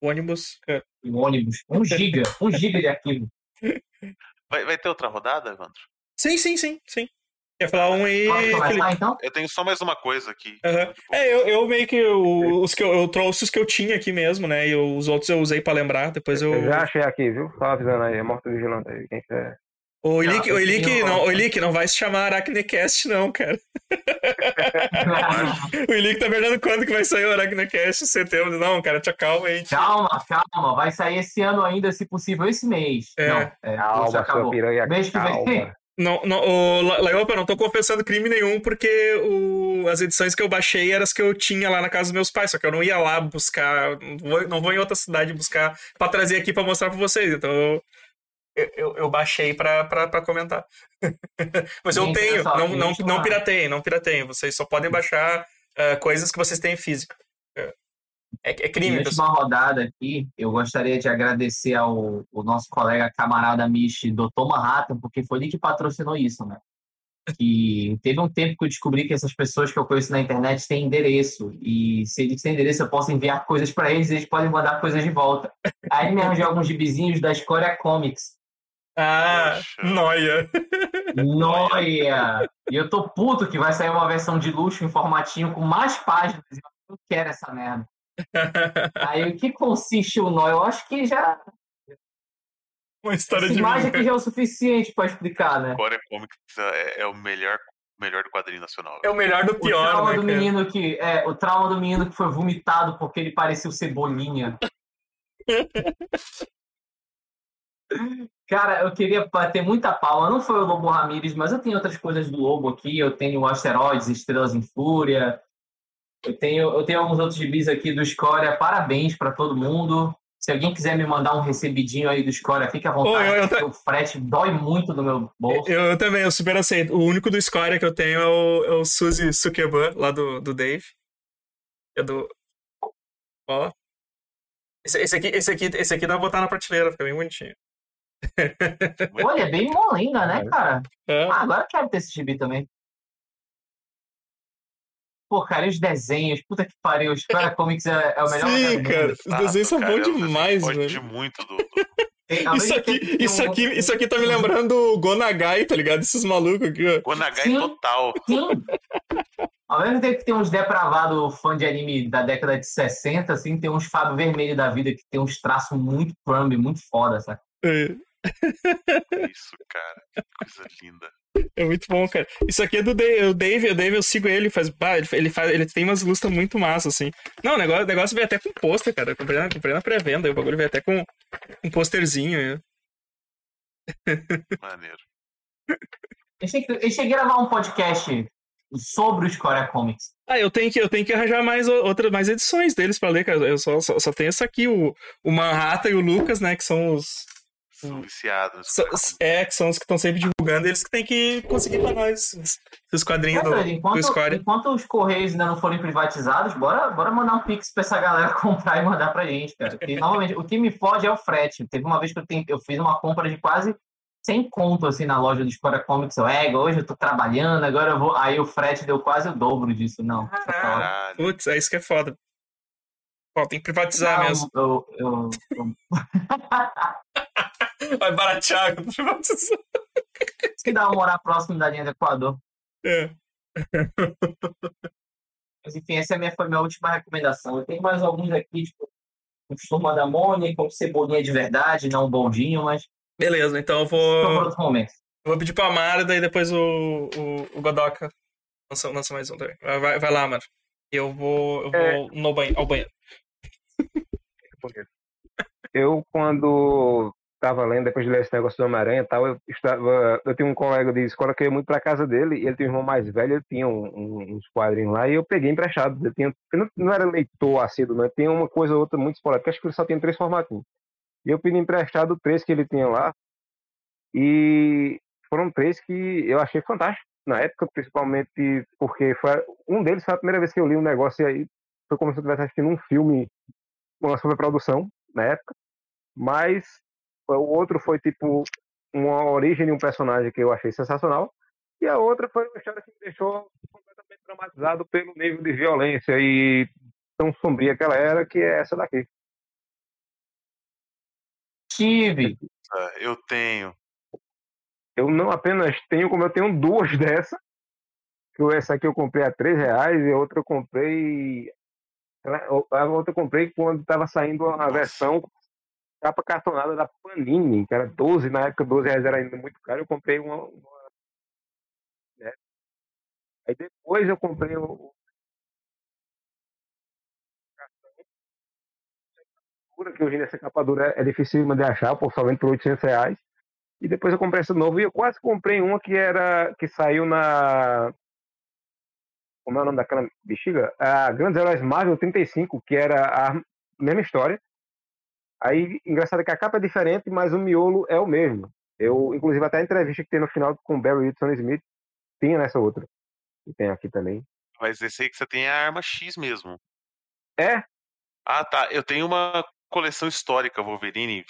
O ônibus. é.
O ônibus. Um giga. Um giga de arquivo.
Vai, vai ter outra rodada, Evandro?
Sim, sim, sim, sim. Quer falar um
começar, então?
Eu tenho só mais uma coisa aqui.
Aham. É, eu, eu meio que. o- os que eu, eu trouxe os que eu tinha aqui mesmo, né? E os outros eu usei pra lembrar. Depois eu.
Eu já achei aqui, viu? Só avisando aí, a morte do vigilante aí, quem quiser.
O Ilick,
eu
o Ilick, não, o Ilick não vai se chamar Aracnecast, não, cara. O Ilick tá perdendo quando que vai sair o Aracnecast? Setembro. Não, cara, te acalma aí.
calma, calma. Vai sair esse ano ainda, se possível, esse mês.
É.
Não, é,
Calma, sua
acabou.
piranha,
Mês que vem.
Não, não, o La- Laiopa, não tô confessando crime nenhum, porque o, as edições que eu baixei eram as que eu tinha lá na casa dos meus pais, só que eu não ia lá buscar, não vou, não vou em outra cidade buscar pra trazer aqui pra mostrar pra vocês, então eu, eu, eu baixei pra, pra, pra comentar. Mas eu tenho, não, não, não pirateiem, não pirateiem, vocês só podem baixar ah, coisas que vocês têm em físico. É, é, crime, pessoal.
última rodada aqui, eu gostaria de agradecer ao, o nosso colega camarada Michi, Dr. Manhattan, porque foi ele que patrocinou isso, né? Que teve um tempo que eu descobri que essas pessoas que eu conheço na internet têm endereço. E se eles têm endereço, eu posso enviar coisas para eles e eles podem mandar coisas de volta. Aí me arranjou alguns gibizinhos da Escória Comics.
Ah,
Poxa.
noia.
Noia! E eu tô puto que vai sair uma versão de luxo em formatinho com mais páginas. Eu não quero essa merda. Aí o que consiste o nó? Eu acho que já.
Uma história
Essa
de
imagem aqui já é o suficiente pra explicar, né?
Core Comics é, é o melhor, melhor do quadrinho nacional.
É o melhor do
O
pior,
trauma
né,
do
cara?
menino que. É, o trauma do menino que foi vomitado porque ele parecia o Cebolinha. Cara, eu queria bater muita palma. Não foi o Lobo Ramírez, mas eu tenho outras coisas do Lobo aqui. Eu tenho Asteroides, Estrelas em Fúria. Eu tenho, eu tenho alguns outros gibis aqui do Escória. Parabéns para todo mundo. Se alguém quiser me mandar um recebidinho aí do Escória, fique à vontade.
eu- eu
porque O frete dói muito no meu bolso.
Eu, eu também, eu super aceito. O único do Scoria que eu tenho é o, é o Suzy Sukeban, lá do, do Dave. É do. Ó. Esse, esse, aqui, esse, aqui, esse aqui dá pra botar na prateleira, fica bem bonitinho.
Olha, é bem molenga, né, cara?
É.
Ah, agora eu quero ter esse gibi também. Pô, cara, e os desenhos? Puta que pariu. Square Comics é, é o melhor
Sim, cara. Os desenhos são bons demais, velho.
muito do,
Isso aqui, isso, aqui, isso aqui tá me lembrando o Gonagai, tá ligado? Esses malucos aqui, ó.
Gonagai
Sim.
total.
Sim. Ao mesmo tempo que tem uns depravados fã de anime da década de 60, assim, tem uns Fábio Vermelho da vida que tem uns traços muito crumb, muito foda, sabe?
É.
Isso, cara. Que coisa linda.
É muito bom, cara. Isso aqui é do Dave. O Dave, o Dave eu sigo ele, faz, bah, ele, ele, faz, ele tem umas lustas muito massas, assim. Não, o negócio, o negócio veio até com pôster, cara. Eu comprei, na- comprei na pré-venda, o bagulho veio até com um posterzinho. né?
Maneiro.
Eu cheguei, eu cheguei a gravar um podcast sobre o Scoria Comics.
Ah, eu tenho que, eu tenho que arranjar mais, outra, mais edições deles pra ler, cara. Eu só, só, só tenho essa aqui, o, o Manhattan e o Lucas, né? Que são os.
Sou viciado. nos
so-
caras.
é, que são os que estão sempre divulgando, eles que têm que conseguir pra nós os, os quadrinhos
É,
do,
doido,
do
enquanto,
Score.
enquanto os Correios ainda não forem privatizados, bora, bora mandar um pix pra essa galera comprar e mandar pra gente, cara. Porque, novamente, o que me fode é o frete. Teve uma vez que eu, tenho, eu fiz uma compra de quase 100 conto, assim, na loja do Scoria Comics. Eu, é, hoje eu tô trabalhando, agora eu vou... Aí o frete deu quase o dobro disso. Não, tá.
Putz, é isso que é foda. Ó, tem que privatizar
Não,
mesmo.
eu, eu, eu,
Vai baratear com privatização.
Isso que dá uma morar próximo da linha do Equador.
É.
Mas enfim, essa é a minha, foi a minha última recomendação. Eu tenho mais alguns aqui, tipo, o Turma da Mônica, o Cebolinha de Verdade, não o Boldinho, mas
Beleza, então eu vou,
outro momento.
vou pedir pra Mara, daí depois o, o, o Godoka lança, lança mais um também. Vai, vai, lá, Mara. Eu vou, eu vou
É.
no banho, ao banheiro.
Eu, quando estava lendo, depois de ler esse negócio do Homem-Aranha tal, eu, estava, eu tinha um colega de escola que ia muito pra casa dele, e ele tinha um irmão mais velho, ele tinha um- um- uns quadrinhos lá, e eu peguei emprestado. Eu, tinha, eu não, não era leitor assíduo, eu tinha uma coisa ou outra muito esporádica, acho que ele só tinha três formatinhos. E eu pedi emprestado três que ele tinha lá, e foram três que eu achei fantástico na época, principalmente porque foi, um deles foi a primeira vez que eu li um negócio, e aí foi como se eu estivesse assistindo um filme, uma superprodução, na época. Mas o outro foi tipo uma origem de um personagem que eu achei sensacional. E a outra foi uma história que me deixou completamente traumatizado pelo nível de violência e tão sombria que ela era, que é essa daqui.
Tive.
Ah, Eu tenho.
Eu não apenas tenho, como eu tenho duas dessa. Essa aqui eu comprei a 3 reais e a outra eu comprei. A outra eu comprei quando estava saindo a versão capa cartonada da Panini, que era 12, na época 12 reais era ainda muito caro, eu comprei uma. uma né? Aí depois eu comprei o. que hoje nessa capa dura é difícil de achar, por somente por 800 reais. E depois eu comprei essa novo e eu quase comprei uma que era que saiu na como é o nome daquela bexiga? A Grandes Heróis Marvel 35, que era a mesma história. Aí, engraçado é que a capa é diferente, mas o miolo é o mesmo. Eu, inclusive, até a entrevista que tem no final com o Barry Whitson Smith, tinha nessa outra. E tem aqui também.
Mas esse aí que você tem é a arma X mesmo.
É,
Ah, tá. Eu tenho uma coleção histórica Wolverine,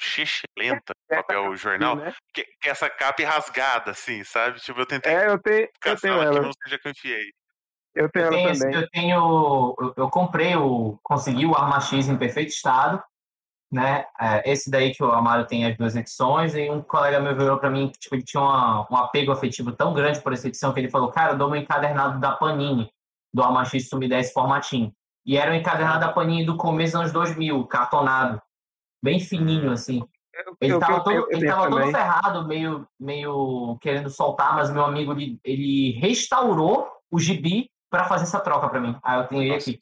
lenta, papel jornal,
né?
que, que é essa capa é rasgada, assim, sabe? Tipo, eu tentei
É, eu tenho, eu tenho
ela que não seja que eu enfiei.
Eu tenho
Eu tenho,
também.
eu tenho. Eu, eu comprei o. Consegui o Arma X em perfeito estado. Né? É, esse daí que o Amaro tem as duas edições, e um colega meu virou para mim que tipo, ele tinha uma- um apego afetivo tão grande por essa edição que ele falou: Cara, eu dou um encadernado da Panini, do Arma X, se tu me der esse formatinho. E era um encadernado da Panini do começo dos anos 2000, cartonado, bem fininho assim.
Eu-
Ele
eu-
tava,
eu-
todo, ele tava todo ferrado, meio, meio querendo soltar, mas meu amigo ele, ele restaurou o gibi para fazer essa troca para mim. Aí eu tenho ele aqui.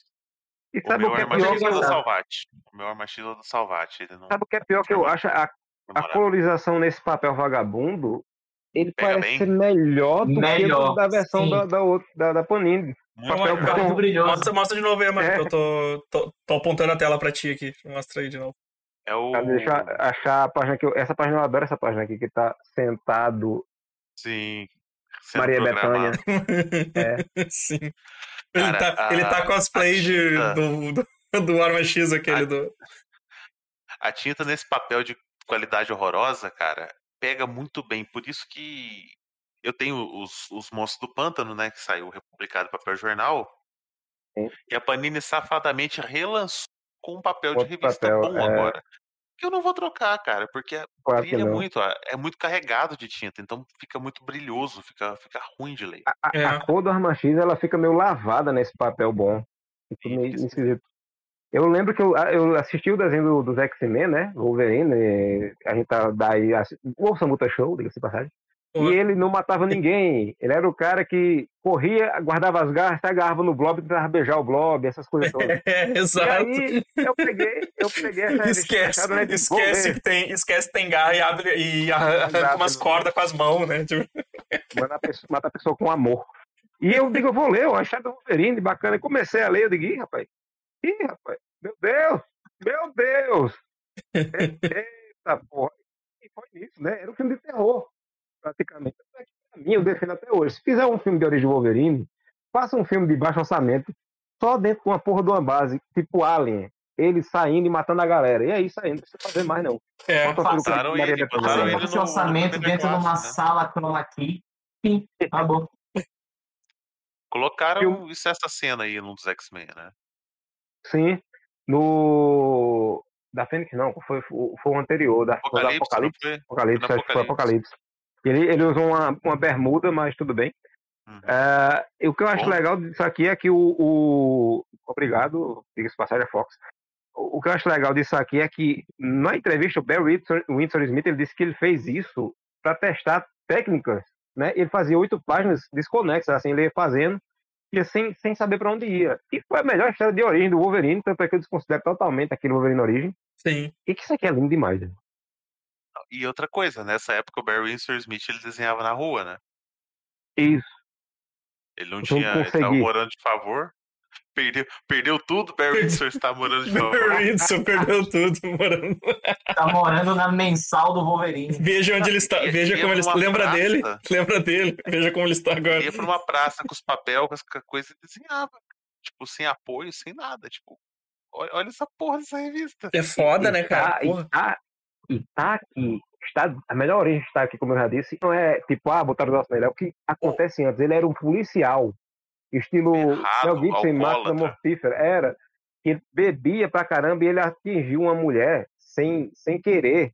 E
O
sabe
meu
o que é pior que
é
eu,
do? Salvati. O meu arma X é do Salvati. Ele não
sabe o que é pior que eu acho? A, a colorização nesse papel vagabundo, ele
Pega
parece
bem?
ser melhor do
Melhor,
que o da versão
sim.
da, da, outra- da, da Panini. Papel.
Tá muito brilhoso.
Mostra, mostra de novo aí, mano,
É.
eu tô, tô, tô apontando a tela pra ti aqui. Mostra aí de novo.
É o.
Deixa eu achar a página que eu, essa página eu adoro essa página aqui que tá sentado
Sim. Sendo
Maria
programado.
Betânia.
Sim. Ele
Cara,
tá,
a-
ele tá cosplay
a
de,
tinta-
do, do, do Arma X, aquele
A-
do.
A tinta nesse papel de qualidade horrorosa, cara, pega muito bem. Por isso que eu tenho os, os Monstros do Pântano, né? Que saiu republicado papel jornal.
Sim.
E a Panini safadamente relançou com um papel de
Outro
revista
papel,
bom
é.
agora. Que eu não vou trocar, cara, porque
Claro que
brilha muito, é muito carregado de tinta, então fica muito brilhoso, fica, fica ruim de ler.
A,
É.
a cor do Arma X ela fica meio lavada nesse papel bom. Fica meio esquisito. Eu lembro que eu, eu assisti o desenho do, dos X-Men, né? Wolverine, a gente tá daí. O Samuta Show, diga-se de E ele não matava ninguém. Ele era o cara que corria, guardava as garras, agarrava no blob tentava beijar o blob, essas coisas todas.
É, exato.
E aí eu peguei, eu peguei essa
Esquece,
né, de,
esquece, que tem, esquece que tem garra e, abre, e arranca
Exato.
umas cordas com as mãos, né? Tipo,
Manda a pessoa, mata a pessoa com amor. E eu digo, eu vou ler, eu achei do Wolverine, bacana. E comecei a ler, eu digo, ih, rapaz, ih, rapaz, meu Deus, meu Deus. Eita, porra. E foi isso, né? Era um filme de terror, praticamente. Pra mim, eu defendo até hoje. Se fizer um filme de origem Wolverine, faça um filme de baixo orçamento, só dentro de uma porra de uma base, tipo Alien. Ele saindo e matando a galera. E é isso aí, não precisa fazer mais, não.
é,
Passaram ele,
Você
ele no-
orçamento
no
dentro de uma
né?
sala chroma key. Fim, acabou.
Colocaram isso, essa cena aí num dos X-Men, né?
Sim. No. Da Fênix, não, foi, foi o anterior, da, foi do
Apocalipse,
Apocalipse.
foi?
Apocalipse,
Foi
que foi Apocalipse. Ele, ele usou uma, uma bermuda, mas tudo bem.
Uhum.
É, e o que eu acho
Bom.
legal disso aqui é que o. o... Obrigado, diga-se passagem, Fox. O o que eu acho legal disso aqui é que, na entrevista, o Barry Windsor, Windsor Smith ele disse que ele fez isso para testar técnicas. Né? Ele fazia oito páginas desconexas, assim, ele ia fazendo, e sem, sem saber para onde ia. E foi a melhor história de origem do Wolverine, tanto é que eu desconsidero totalmente aquele Wolverine Origem.
sim.
E que isso aqui é lindo demais. né?
E outra coisa, nessa época o Barry Windsor Smith ele desenhava na rua, né?
Isso.
Ele não
Eu
tinha. Ele tava
consegui.
morando de favor. Perdeu, perdeu tudo, Barry Windsor está morando de favor.
Isso, perdeu tudo, morando.
Tá morando na mensal do Wolverine.
Veja onde ele está. Veja como ele está. Lembra
praça.
dele? Lembra dele? Veja como ele está agora.
Ia pra uma praça com os papéis, com as com a coisa e desenhava. Tipo, sem apoio, sem nada. Tipo, olha, olha essa porra dessa revista.
É foda, né, cara?
tá-
Porra.
E tá, e tá aqui. Está, a melhor origem está aqui, como eu já disse, não é tipo, ah, botaram o nosso nele. É o que acontece antes. Ele era um policial. Estilo Mel Gibson, máquina mortífera. Era. Que bebia pra caramba e ele atingiu uma mulher sem, sem querer.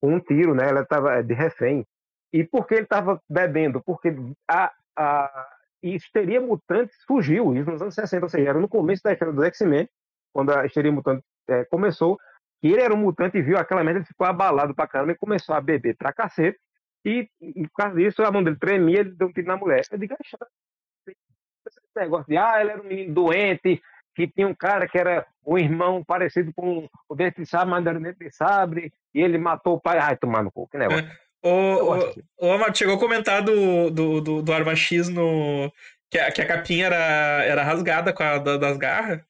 Com um tiro, né? Ela estava de refém. E por que ele estava bebendo? Porque a, a histeria mutante surgiu, isso nos anos 60, ou seja, era no começo da história do X-Men, quando a histeria mutante eh, começou, que ele era um mutante e viu aquela merda, ele ficou abalado pra caramba e começou a beber pra cacete. E, e por causa disso, a mão dele tremia ele deu um tiro na mulher. Eu digo, "Acha, esse negócio de, ah, ele era um menino doente, que tinha um cara que era um irmão parecido com o dente de sabre, mas não era dente de sabre, e ele matou o pai. Ai, tomar no cu, que negócio. Gosto disso.
ô, Amado, chegou a comentar do, do, do, do Arma X no. Que a, que a capinha era, era rasgada com a da- das garras?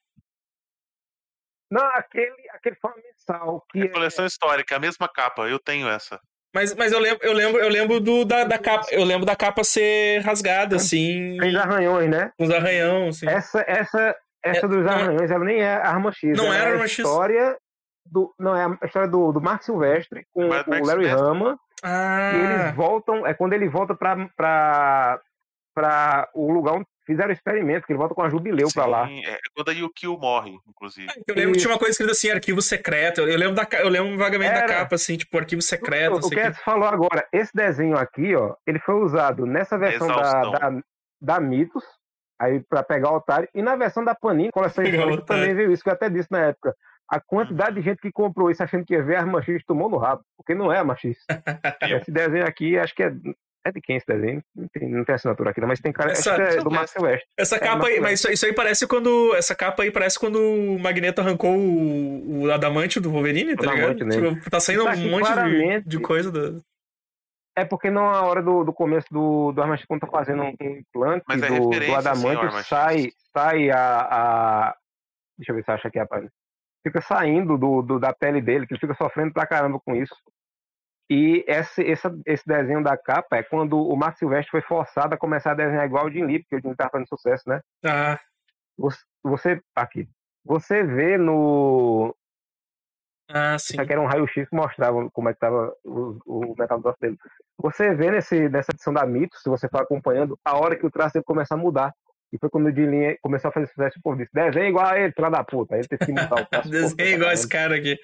Não, aquele, aquele uma mensal que
É coleção histórica, a mesma capa. Eu tenho essa.
Mas, mas eu lembro, eu lembro, eu lembro do, da, da capa. Eu lembro da capa ser rasgada, assim.
fez arranhões, né?
Com os arranhão, assim.
Essa, essa, essa
É,
dos
não é-
arranhões, ela nem é Arma X.
Não era
é
Arma
a
X.
história do, não é a história do, do Mark Silvestre com
do
o Larry
Silvestre.
Hama. E eles
Ah,
voltam, é quando ele volta pra, pra, pra o lugar onde fizeram o experimento, que ele volta com a Jubileu pra lá.
Sim, é quando a Yukio morre, inclusive.
eu lembro que tinha uma coisa escrita assim, arquivo secreto. Eu, lembro, da, eu lembro vagamente da
Era.
capa, assim, tipo, arquivo secreto.
o que a gente falou agora, esse desenho aqui, ó, ele foi usado nessa versão da, da, da Mitos, aí pra pegar o otário, e na versão da Panini, coleção
otário.
também veio isso, que eu até disse na época. A quantidade de gente que comprou isso achando que ia ver Arma X tomou no rabo, porque não é Arma X. Esse desenho aqui, acho que é. É de quem esse desenho? Não tem, não tem assinatura aqui, não, mas tem cara.
Essa-
é do. Marcel West.
Essa
É,
capa aí,
mas-
mas isso, isso aí parece quando. Essa capa aí parece quando o Magneto arrancou o, o adamante do Wolverine, tá ligado?
né?
Tipo, tá saindo
Isso
um monte de, de coisa do.
É porque não a hora do, do começo do, do quando tá fazendo um, implante
Mas é
do, do adamante,
X.
sai, sai a, a. Deixa eu ver se eu acho aqui a página. Fica saindo do, do- da pele dele, que ele fica sofrendo pra caramba com isso. E esse, essa- esse desenho da capa é quando o Mark Silvestre foi forçado a começar a desenhar igual o Jim Lee, porque o Jim Lee tava fazendo sucesso, né?
Ah,
Você, você aqui. Você vê no.
ah, sim.
Isso aqui era um raio-x que mostrava como é que tava o, o metal do dele. Você vê nesse, nessa edição da Mitos, se você for acompanhando, a hora que o traço dele começa a mudar. E foi quando o Dilin começou a fazer sucesso, o povo disse, desenha igual a ele, filha da puta. Aí ele teve que mudar o traço.
Desenho igual esse cara aqui.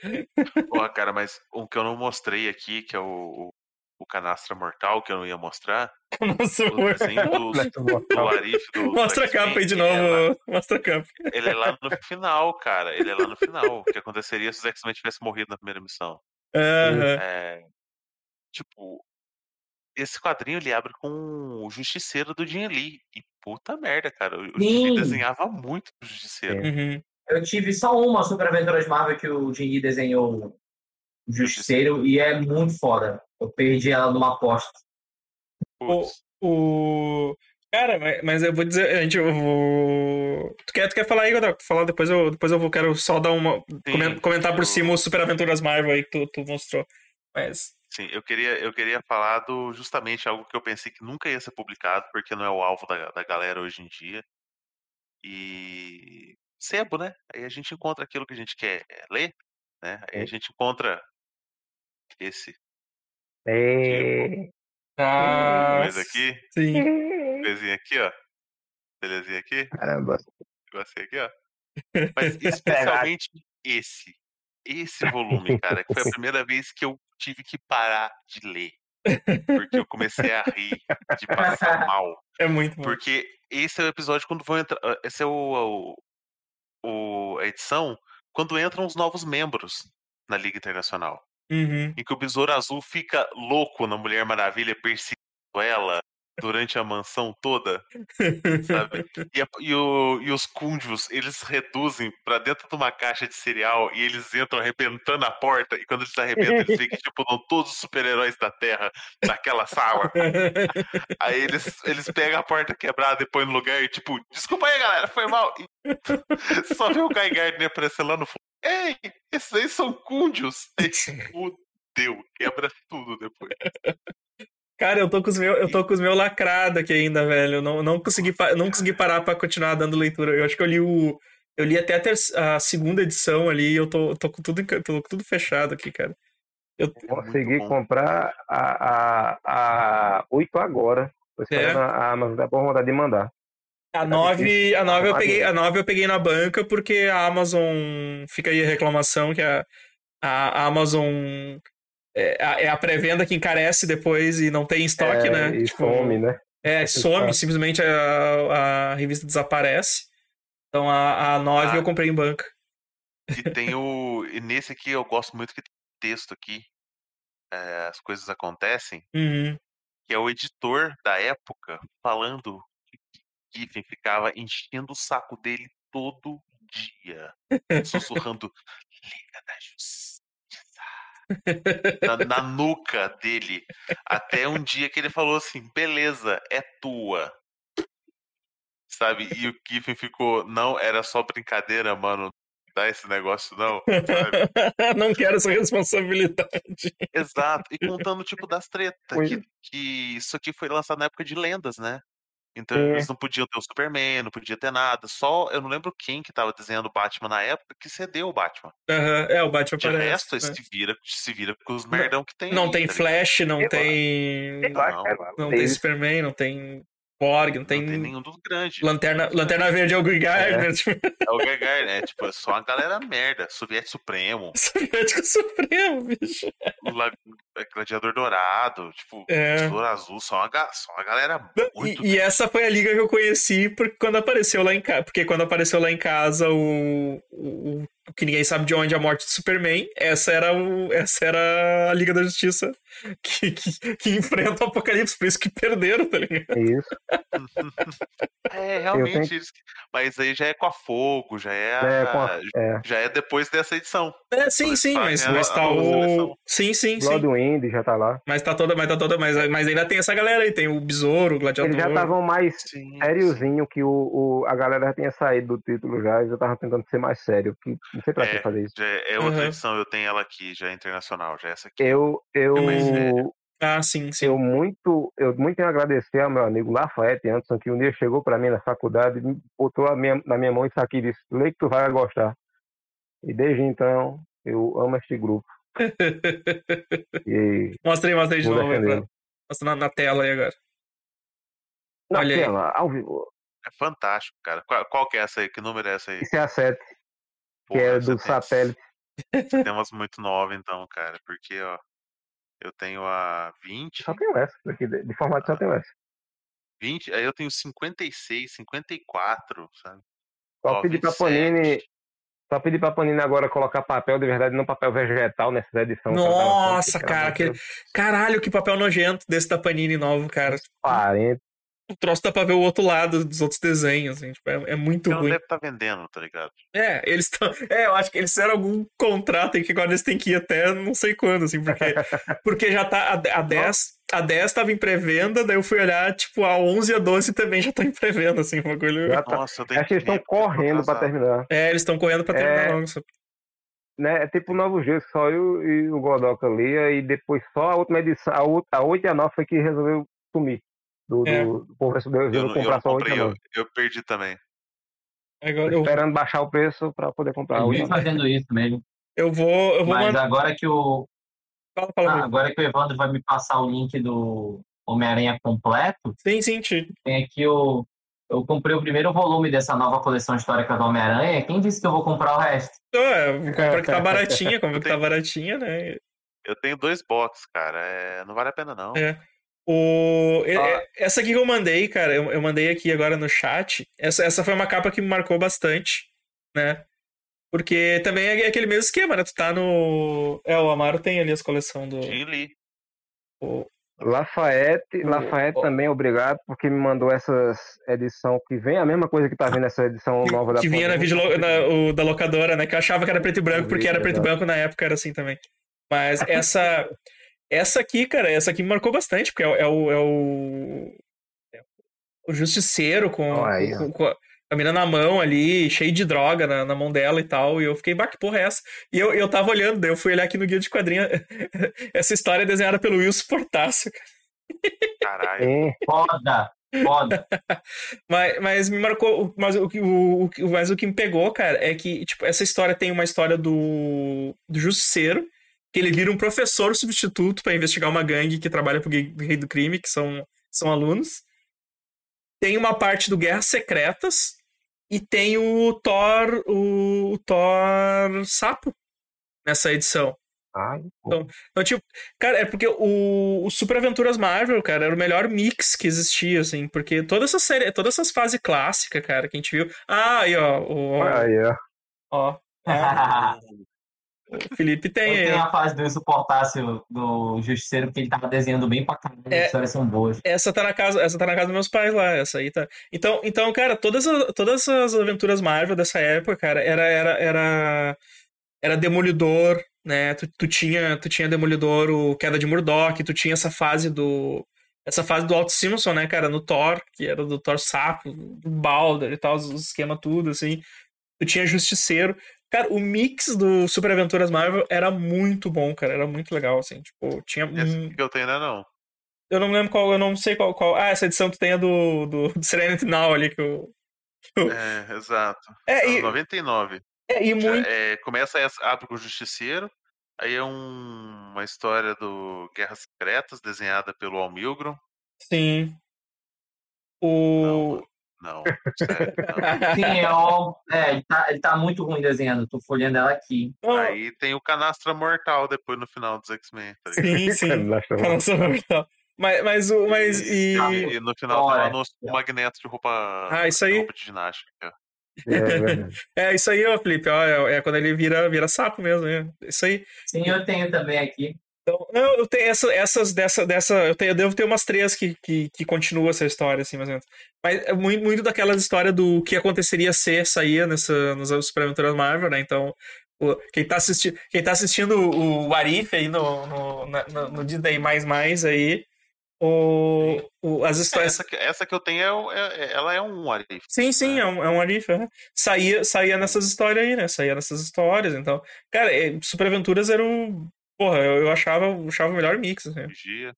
Porra, cara, mas um que eu não mostrei aqui, que é o, o o Canastra Mortal, que eu não ia mostrar.
Nossa,
O desenho do, do Arif. Do,
Mostra a capa aí de
ele é lá-
novo. Mostra a capa.
Ele é lá no final, cara. Ele é lá no final. O que aconteceria se os X-Men tivessem morrido na primeira missão?
Aham.
É, tipo, esse quadrinho ele abre com o Justiceiro do Jim Lee. E puta merda, cara. O Jim
Sim.
Desenhava muito o Justiceiro.
Uhum.
Eu tive só uma Super Aventuras Marvel que o Jim desenhou o Justiceiro e é muito foda. Eu perdi ela numa aposta.
Putz.
O. Cara, mas, mas eu vou dizer, a gente, eu vou. Tu quer, tu quer falar aí, Godot? Tu falar, depois eu, depois eu vou, quero só dar uma. comen- comentar por
eu-
cima o Super Aventuras Marvel aí que tu, tu mostrou. Mas.
Sim, eu queria, eu queria falar do justamente algo que eu pensei que nunca ia ser publicado, porque não é o alvo da, da galera hoje em dia. E sebo, né? Aí a gente encontra aquilo que a gente quer ler, né? Aí a
É.
gente encontra esse
É...
Ah,
coisa aqui,
Sim.
coisinha aqui, ó. Belezinha aqui,
Caramba.
negocinho aqui, ó. Mas especialmente esse. Esse volume, cara, que foi a primeira vez que eu tive que parar de ler. Porque eu comecei a rir, de passar mal.
É muito bom.
Porque esse é o episódio quando vão entrar. ah, Esse é o, o, o- a edição quando entram os novos membros na Liga Internacional.
Uhum.
Em que o Besouro Azul fica louco na Mulher Maravilha perseguindo ela durante a mansão toda, sabe? E, e o- e os Kundios, eles reduzem pra dentro de uma caixa de cereal e eles entram arrebentando a porta. E quando eles arrebentam, eles veem que tipo, dão todos os super-heróis da Terra naquela sala. Aí eles, eles pegam a porta quebrada e põem no lugar e tipo, desculpa aí, galera, foi mal. E só vê o Guy Gardner aparecendo lá no fundo. Ei, esses aí são Kundios. Aí, Fudeu, quebra tudo depois.
Cara, eu tô com os meus, eu tô com os meus lacrados aqui ainda, velho. Eu não, não consegui, não consegui parar pra continuar dando leitura. Eu acho que eu li o. Eu li até a, ter- a segunda edição ali e eu tô, tô, com tudo, tô com tudo fechado aqui, cara. Eu,
Consegui comprar a, a, a 8 agora. Esperando a Amazon vontade de mandar.
a 9, a 9 eu
Arrumadinho.
peguei, a 9 eu peguei na banca porque a Amazon fica aí a reclamação que a, a Amazon é a, é a pré-venda que encarece depois e não tem estoque,
É,
né?
E
Tipo,
some, né?
É, some, simplesmente a, a revista desaparece. Então a, a 9
Ah.
eu comprei em banca.
E tem o. E nesse aqui eu gosto muito que tem texto aqui. é, as coisas acontecem.
Uhum.
Que é o editor da época falando que Giffen ficava enchendo o saco dele todo dia. Sussurrando Liga da Justiça. Na, na nuca dele. Até um dia que ele falou assim: beleza, é tua. Sabe? E o Giffen ficou, não, era só brincadeira, mano. Dá esse negócio, não.
Não quero essa responsabilidade.
Exato. E contando, tipo, das tretas. Que, que isso aqui foi lançado na época de lendas, né? Então
É.
eles não podiam ter o Superman, não podia ter nada. Só, eu não lembro quem que tava desenhando o Batman na época que cedeu o Batman.
Aham, É, o Batman
De
aparece.
resto,
né?
se vira, se vira com os merdão que tem.
Não
aí,
tem
tá?
Flash, não
Eu-
tem.
É
Não tem. Superman, não tem Borg, não
Não
tem.
tem nenhum dos grandes.
Lanterna, Lanterna Verde é o Green Gardner, tipo,
É o Gagar, né? Tipo, é só uma galera merda. Soviético Supremo,
Soviético Supremo, bicho.
o La- Gladiador Dourado, tipo,
É.
Tesouro Azul, só uma, só uma galera muito.
E, e essa foi a liga que eu conheci porque quando apareceu lá em casa. Porque quando apareceu lá em casa o, o, o que ninguém sabe de onde é a morte do Superman, essa era, o, essa era a Liga da Justiça que, que, que enfrenta o Apocalipse, por isso que perderam, tá ligado?
Isso.
É, realmente. Mas aí já é com a fogo, já é. a-
É, com a, é.
Já é depois dessa edição.
É, sim,
Eles
sim,
fazem
mas,
a-
mas
a
tá o. Sim, sim, sim.
Bloodwind já tá lá.
Mas tá toda, mas tá toda, mas, mas ainda tem essa galera aí, tem o Besouro, o Gladiador.
Eles já estavam mais
Sim.
sériozinho que o, o- a galera já tinha saído do título já e já tava tentando ser mais sério. Que, não sei pra que
É.
fazer isso.
Já é é outra
Uhum.
edição, eu tenho ela aqui, já é internacional, já é essa aqui.
Eu, eu,
Mas é-
Ah, sim, sim.
eu muito, eu muito tenho a agradecer ao meu amigo Lafayette Anderson, que um dia chegou para mim na faculdade, botou a minha, na minha mão isso aqui e disse, lê que tu vai gostar. E desde então, eu amo este grupo. E
mostra aí, mostra aí de novo. Aí pra, mostra na, na tela aí agora.
Na
Olha aí.
tela, ao vivo.
É fantástico, cara. Qual, qual que é essa aí? Que número é essa aí?
Isso é a 7, que é do
tem-
satélite.
Tem umas muito novas, então, cara. Porque, ó. Eu tenho a 20.
Só tem essa. Aqui, de, de formato só tem essa.
20, aí eu tenho 56, 54, sabe?
Só pedir pra
27.
Panini. Só pedir pra Panini agora colocar papel de verdade, não papel vegetal nessa edição.
Nossa, cara. Caralho, que papel nojento desse da Panini novo, cara.
Parente.
O troço dá pra ver o outro lado dos outros desenhos, assim, tipo, é, é muito
Ela
ruim.
deve estar vendendo, tá ligado?
É, eles estão. É, eu acho que eles fizeram algum contrato aí que agora eles têm que ir até não sei quando, assim, porque, porque já tá. A, a 10. A 10 tava em pré-venda, daí eu fui olhar, tipo, a 11 e a 12 também já estão em pré-venda, assim, o bagulho.
Já tá.
Nossa, eu tenho
Acho que eles estão correndo pra terminar.
É, eles estão correndo pra terminar
É.
logo.
Né? É tipo o Novo que só eu e o Godoka lia, e depois só a última edição, a, outra- a 8 e a 9 foi que resolveu sumir. Do,
É.
do, do povo resolveu
Eu, não- eu
comprar
não
só a 8 e a
comprei, eu,
9.
eu perdi também.
Agora
Tô
eu,
esperando baixar o preço pra poder comprar
Eu
8
vim
a 9.
fazendo isso mesmo.
eu vou. Eu vou
Mas
mandar.
agora que o.
Fala, fala,
Ah, agora que o Evandro vai me passar o link do Homem-Aranha completo,
Sim, sim, Ti.
tem aqui o. Eu comprei o primeiro volume dessa nova coleção histórica do Homem-Aranha. Quem disse que eu vou comprar o resto?
É, compra que tá baratinha, compra que tá baratinha, né?
Eu tenho dois box, cara. É, não vale a pena, não.
É. O...
Ah.
Essa aqui que eu mandei, cara, eu, eu mandei aqui agora no chat. Essa, essa foi uma capa que me marcou bastante, né? Porque também é aquele mesmo esquema, né? Tu tá no. É, o Amaro tem ali as coleções do.
Chile.
o-
Lafayette, Lafayette
o-
também, obrigado, porque me mandou essas edição que vem a mesma coisa que tá vindo essa edição
Que,
nova da
que vinha na, vídeo, na- o, da locadora, né? Que eu achava que era preto e branco, porque era preto e branco na época, era assim também. Mas essa. Essa aqui, cara, essa aqui me marcou bastante, porque é, o- é o. É o, é o justiceiro com,
Ó, aí,
com, com a a mina na mão ali, cheio de droga na, na mão dela e tal. E eu fiquei, bah, que porra é essa? E eu, eu tava olhando, daí eu fui olhar aqui no guia de quadrinha. essa história é desenhada pelo Wilson Portácio, cara.
Caralho.
Sim,
Foda! Foda!
Mas, mas me marcou. Mas o, que- o, o, que- mas o que me pegou, cara, é que, tipo, essa história tem uma história do, do Justiceiro, que ele vira um professor substituto pra investigar uma gangue que trabalha pro Rei do Crime, que são, são alunos. Tem uma parte do Guerras Secretas e tem o Thor, o, o Thor Sapo nessa edição.
Ai, pô.
Então, tipo, cara, é porque o, o Super Aventuras Marvel, cara, era o melhor mix que existia, assim, porque toda essa série, todas essas fases clássicas, cara, que a gente viu. Ah, aí, ó, o,
Aí, ó.
ó, o Felipe
Eu
tem aí.
tenho
ó.
a fase do Insuportável do Justiceiro, porque ele tava desenhando bem pra caramba,
É.
as histórias são boas.
Essa tá na casa, essa tá na casa dos meus pais lá, essa aí tá. Então, então cara, todas as, todas as aventuras Marvel dessa época, cara, era era era era Demolidor, né? Tu, tu tinha tu tinha Demolidor, o Queda de Murdoch, tu tinha essa fase do essa fase do Alt Simpson, né, cara, no Thor, que era do Thor Sapo, do Balder e tal, os os esquema tudo assim. Tu tinha Justiceiro. Cara, o mix do Super Aventuras Marvel era muito bom, cara, era muito legal assim, tipo, tinha
Esse que eu tenho, né, não?
eu não lembro qual, eu não sei qual. qual... Ah, essa edição que tem é do, do, do Serenity Now ali, que eu.
É, exato.
É, e,
99.
é, e muito.
é, começa essa, abre com o Justiceiro. Aí é um- uma história do Guerras Secretas, desenhada pelo Al Milgrom.
Sim. O.
Não, sério, não.
Sim, eu, é, ele tá, ele tá muito ruim desenhando, tô folhando ela aqui.
Não,
Aí tem o Canastra Mortal depois no final dos X-Men, tá
sim, sim.
Nossa,
mortal. Mas, mas, o, mas e.
E no final tá lá no, o Magneto de roupa,
Ah, isso
de
aí.
roupa de ginástica.
é verdade.
É isso aí, ó, Felipe. Ó, é, é quando ele vira, vira sapo mesmo. É isso aí.
Sim, eu tenho também aqui.
Então, não, eu tenho essa, essas dessa, dessa. Eu, tenho, eu devo ter umas três que, que, que continuam essa história, assim, mais ou menos. Mas é muito, muito daquelas histórias do que aconteceria se saía nessa, nos Super Aventuras Marvel, né? Então, quem, tá assisti, quem tá assistindo o, Arif aí no, no, no, no Disney mais mais aí, o, o, as histórias.
Essa, que- essa que eu tenho, é, é- é- ela é um Arif.
Sim, sim, é um, é um Arif. é. Saía, saía nessas histórias aí, né? Saía nessas histórias. Então, cara, é, Super Aventuras era o. Porra, eu, eu achava, achava o melhor mix. Assim.
Vigia.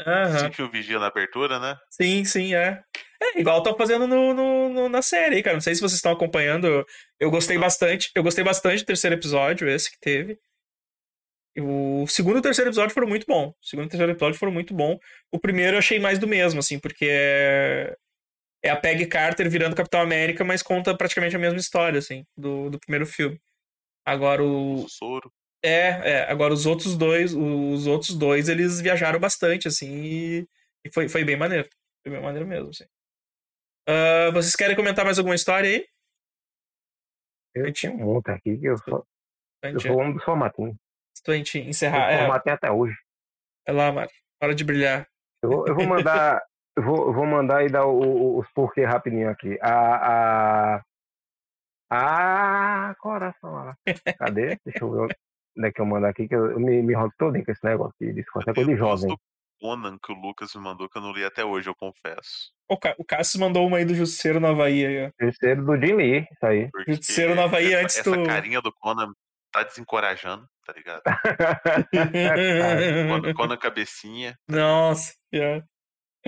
Aham.
Sentiu o Vigia na abertura, né?
Sim, sim, é. É, igual estão fazendo no, no- no- na série aí, cara. Não sei se vocês estão acompanhando. Eu gostei bastante. Eu gostei bastante do terceiro episódio, esse que teve. O segundo e o terceiro episódio foram muito bons. O segundo e o terceiro episódio foram muito bons. O primeiro eu achei mais do mesmo, assim, porque é. É a Peggy Carter virando Capitão América, mas conta praticamente a mesma história, assim, do, do primeiro filme. Agora o.
O Soro.
É, é, agora os outros dois, os outros dois, eles viajaram bastante, assim, e, e foi, foi bem maneiro. Foi bem maneiro mesmo, assim. Uh, vocês querem comentar mais alguma história aí?
Eu tinha um monte aqui que eu só.
Pra
Eu sou o homem do formatinho.
pra gente
Eu
encerrar. É,
até hoje.
vai lá, Mário. Hora de brilhar.
Eu vou, eu vou mandar. eu, vou, vou mandar e dar o- o- os porquê rapidinho aqui. A. a... Ah, coração lá. Cadê? Deixa eu ver onde é que eu mando aqui, que eu, eu me, me rodo todo com esse negócio de Discord. É coisa de
Eu gosto
jovem.
do Conan que o Lucas me mandou, que eu não li até hoje, eu confesso.
O, Ca- o Cassius mandou uma aí do Justiceiro na ó.
Terceiro do Jim Lee, isso aí.
Porque
Justiceiro na
essa,
antes
essa
do-
carinha do Conan tá desencorajando, tá ligado? Conan, Conan cabecinha.
Nossa, yeah.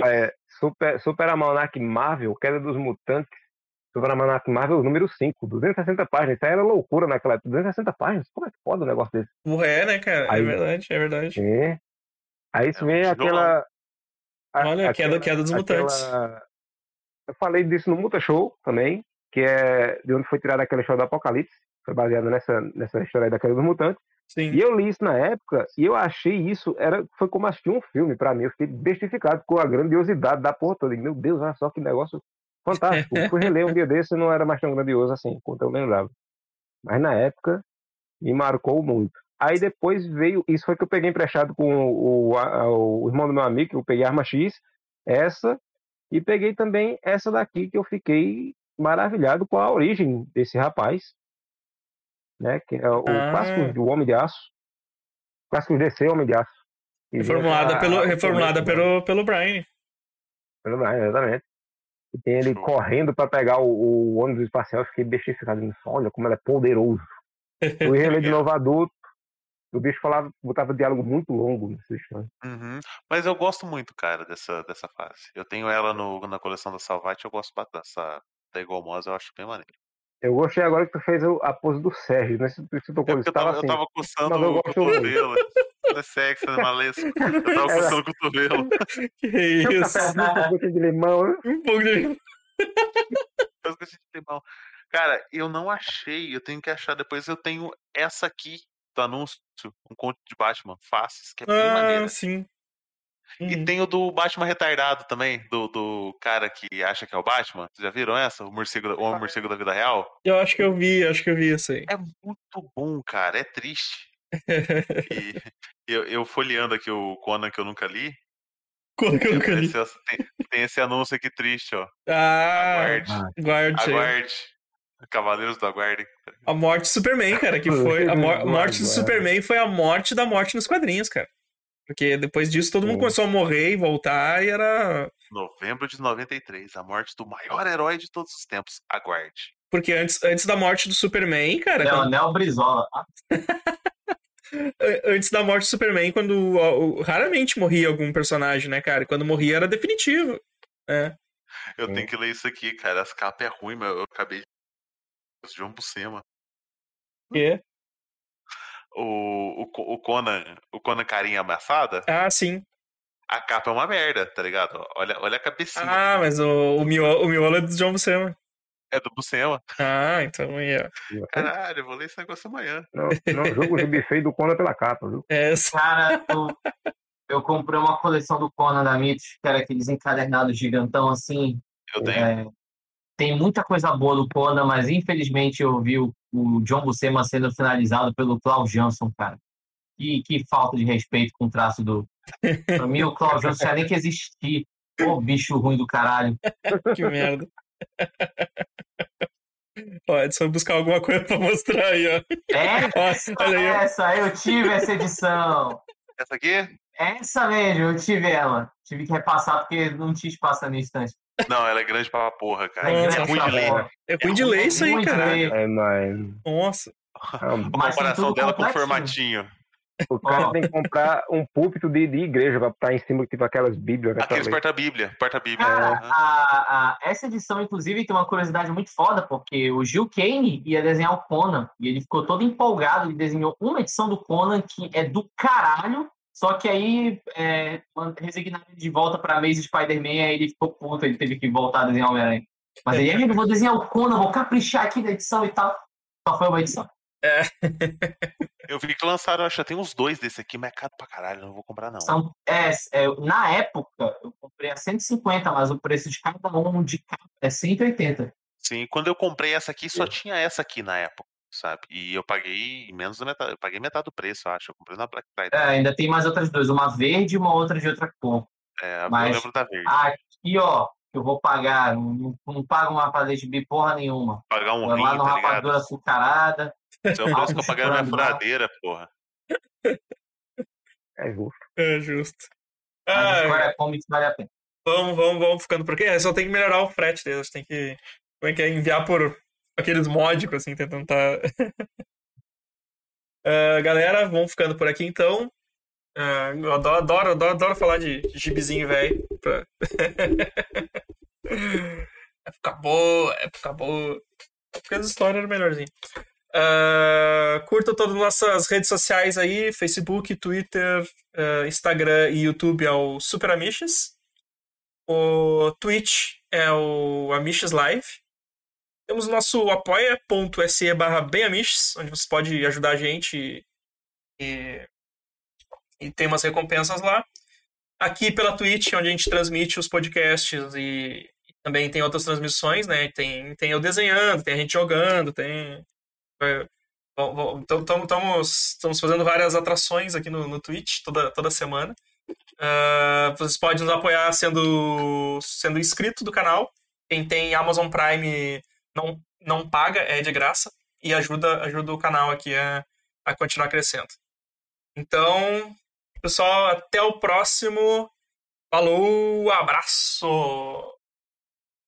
É, Super, Super Almanac Marvel, Queda dos Mutantes. Super Almanac Marvel, número 5, 260 páginas. Isso aí era loucura naquela época. 260 páginas? Como é que pode um negócio desse?
Porra, é, né, cara? É
Aí-
verdade, é verdade.
É. Aí isso
É
vem aquela. a-
Olha, queda- queda dos mutantes.
Eu falei disso no Muta Show também, que é de onde foi tirada aquela história do Apocalipse. Foi baseada nessa, nessa história aí da queda dos mutantes.
Sim.
E eu li isso na época e eu achei isso, era, foi como assistir um filme pra mim. Eu fiquei bestificado com a grandiosidade da porra toda. Meu Deus, olha só que negócio fantástico. Fui reler um dia desse e não era mais tão grandioso assim, quanto eu lembrava. Mas na época me marcou muito. Aí depois veio, isso foi que eu peguei emprestado com o, o, o irmão do meu amigo, que eu peguei a Arma X, essa, e peguei também essa daqui que eu fiquei maravilhado com a origem desse rapaz, né? Que é o
Ah.
clássico do Homem de Aço. Clássico DC Homem de Aço.
Reformulada,
a-
pelo,
a-
reformulada pelo, pelo Brian.
pelo Brian, exatamente. Tem ele
Show.
correndo para pegar o, o ônibus espacial, eu fiquei bestificado nisso. Olha como ele é poderoso. Fui reler de novo adulto. O bicho falava, botava diálogo muito longo nessa história.
Uhum. Mas eu gosto muito, cara, dessa, dessa fase. Eu tenho ela no, na coleção da Salvat, eu gosto bastante dessa da Igualmosa, eu acho bem maneiro.
Eu gostei agora que tu fez o- a pose do Sérgio, né? Se tu,
É
tocou isso,
eu
tava assim.
eu tava coçando
eu
o
gosto
cotovelo. É sexy, né, malesco? Eu tava
Era-
coçando o cotovelo.
Que
eu
isso?
um pouquinho de limão, né?
Um pouco de...
Eu esqueci de limão. Cara, eu não achei, eu tenho que achar depois. Eu tenho essa aqui do anúncio, um conto de Batman, Faces, que é bem
Ah,
maneira.
sim.
E
Uhum.
tem o do Batman retardado também, do, do cara que acha que é o Batman. Vocês já viram essa? O morcego, o homem morcego da vida real?
Eu acho que eu vi, acho que eu vi isso aí.
É muito bom, cara. É triste. E eu, eu folheando aqui o Conan que eu nunca li.
Quando que eu nunca li.
Esse- tem, tem esse anúncio aqui triste, ó.
Ah,
Aguarde.
guarde. aí.
Aguarde. Cavaleiros do Aguarde.
A morte do Superman, cara, que foi. A mor- morte do
Guarda.
Superman foi a morte da morte nos quadrinhos, cara. Porque depois disso todo mundo começou a morrer e voltar e era.
Novembro de 93. A morte do maior herói de todos os tempos. Aguarde.
Porque antes, antes da morte do Superman, cara. quando-
Leonel Brizola.
Antes da morte do Superman, quando ó, raramente morria algum personagem, né, cara? Quando morria era definitivo. É.
Eu
Sim.
tenho que ler isso aqui, cara. As capas é ruim, mas eu acabei de. João Buscema.
Que?
O, o, o Conan, o Conan carinha amassada,
Ah, sim.
a capa é uma merda, tá ligado? Olha, olha a cabecinha.
Ah, mas o, o, miolo, o miolo é do John Buscema.
É do Buscema.
Ah, então aí, ó.
Caralho, eu vou ler esse negócio amanhã.
Não, não julgo o gibi feio do Conan pela capa, viu?
É,
Cara, eu, eu comprei uma coleção do Conan da Mitos, que era aqueles encadernados gigantão assim.
Eu tenho.
É, tem muita coisa boa do Conan, mas infelizmente eu vi o, o John Buscema sendo finalizado pelo Klaus Jansson, cara. Que, que falta de respeito com o traço do. Pra mim, o Klaus Jansson tinha nem que existir. Ô, bicho ruim do caralho.
que merda. Ó, Edson, buscar alguma coisa pra mostrar aí, ó.
É
Nossa, olha ó.
essa, eu tive essa edição.
Essa aqui?
Essa mesmo, eu tive ela. Tive que repassar porque não tinha espaço na minha estante.
Não, ela é grande pra porra, cara.
É
É,
grande
ruim de ler.
porra.
É ruim de ler isso aí, cara.
ler.
É, mas.
Nossa.
A comparação dela com o
completinho.
formatinho.
O cara
Ó.
tem que comprar um púlpito de, de igreja pra botar em cima, tipo aquelas bíblias. né,
Aqueles porta-bíblia. Porta-bíblia.
Cara,
Aham.
a, a- essa edição, inclusive, tem uma curiosidade muito foda, porque o Gil Kane ia desenhar o Conan, e ele ficou todo empolgado, ele desenhou uma edição do Conan que é do caralho, só que aí é, resignaram de volta pra Maze Spider-Man, aí ele ficou puto, ele teve que voltar a desenhar o Homem-Aranha. Mas ele, amigo, vou desenhar o Conan, vou caprichar aqui na edição e tal. Só foi uma edição.
É.
Eu vi que lançaram, acho que tem uns dois desse aqui, mas é caro pra caralho, não vou comprar não.
São, é, é, na época, eu comprei a 150, mas o preço de cada um de cada é 180.
Sim, quando eu comprei essa aqui, só
É.
tinha essa aqui na época, sabe? E eu paguei menos da metade, eu paguei metade do preço, eu acho. Eu comprei na Black Friday.
É, ainda tem mais outras duas, uma verde e uma outra de outra cor.
É,
mas-
eu lembro da verde.
Aqui, ó, eu vou pagar, não, não pago uma padê de bi porra nenhuma.
Pagar um rim,
lá no
tá
rapadura açucarada.
Esse é o preço que eu paguei na minha furadeira, porra.
É justo.
É justo.
Mas
Ah,
agora Comics vale a pena.
vamos, vamos, vamos ficando por aqui. É, só tem que melhorar o frete deles. Tem que. Como é que é? Enviar por aqueles módicos, assim, tentando tá. Ah, galera, vamos ficando por aqui então. Ah, eu adoro, adoro, adoro, adoro falar de, gibizinho, velho. Pra... época boa, época boa. Porque as histórias eram melhorzinho. Ah, curta todas as nossas redes sociais aí: Facebook, Twitter, ah, Instagram e YouTube é o Super Amiches. O Twitch é o Amiches Live. Temos o nosso apoia.se barra bemamiches, onde você pode ajudar a gente e, e tem umas recompensas lá. Aqui pela Twitch, onde a gente transmite os podcasts e, e também tem outras transmissões, né? Tem, tem eu desenhando, tem a gente jogando, tem. é, bom, então, Estamos fazendo várias atrações aqui no, no Twitch toda, toda semana. Ah, vocês podem nos apoiar sendo, sendo inscrito do canal. Quem tem Amazon Prime não, não paga, é de graça. E ajuda, ajuda o canal aqui a, a continuar crescendo. Então, pessoal, até o próximo. Falou, abraço!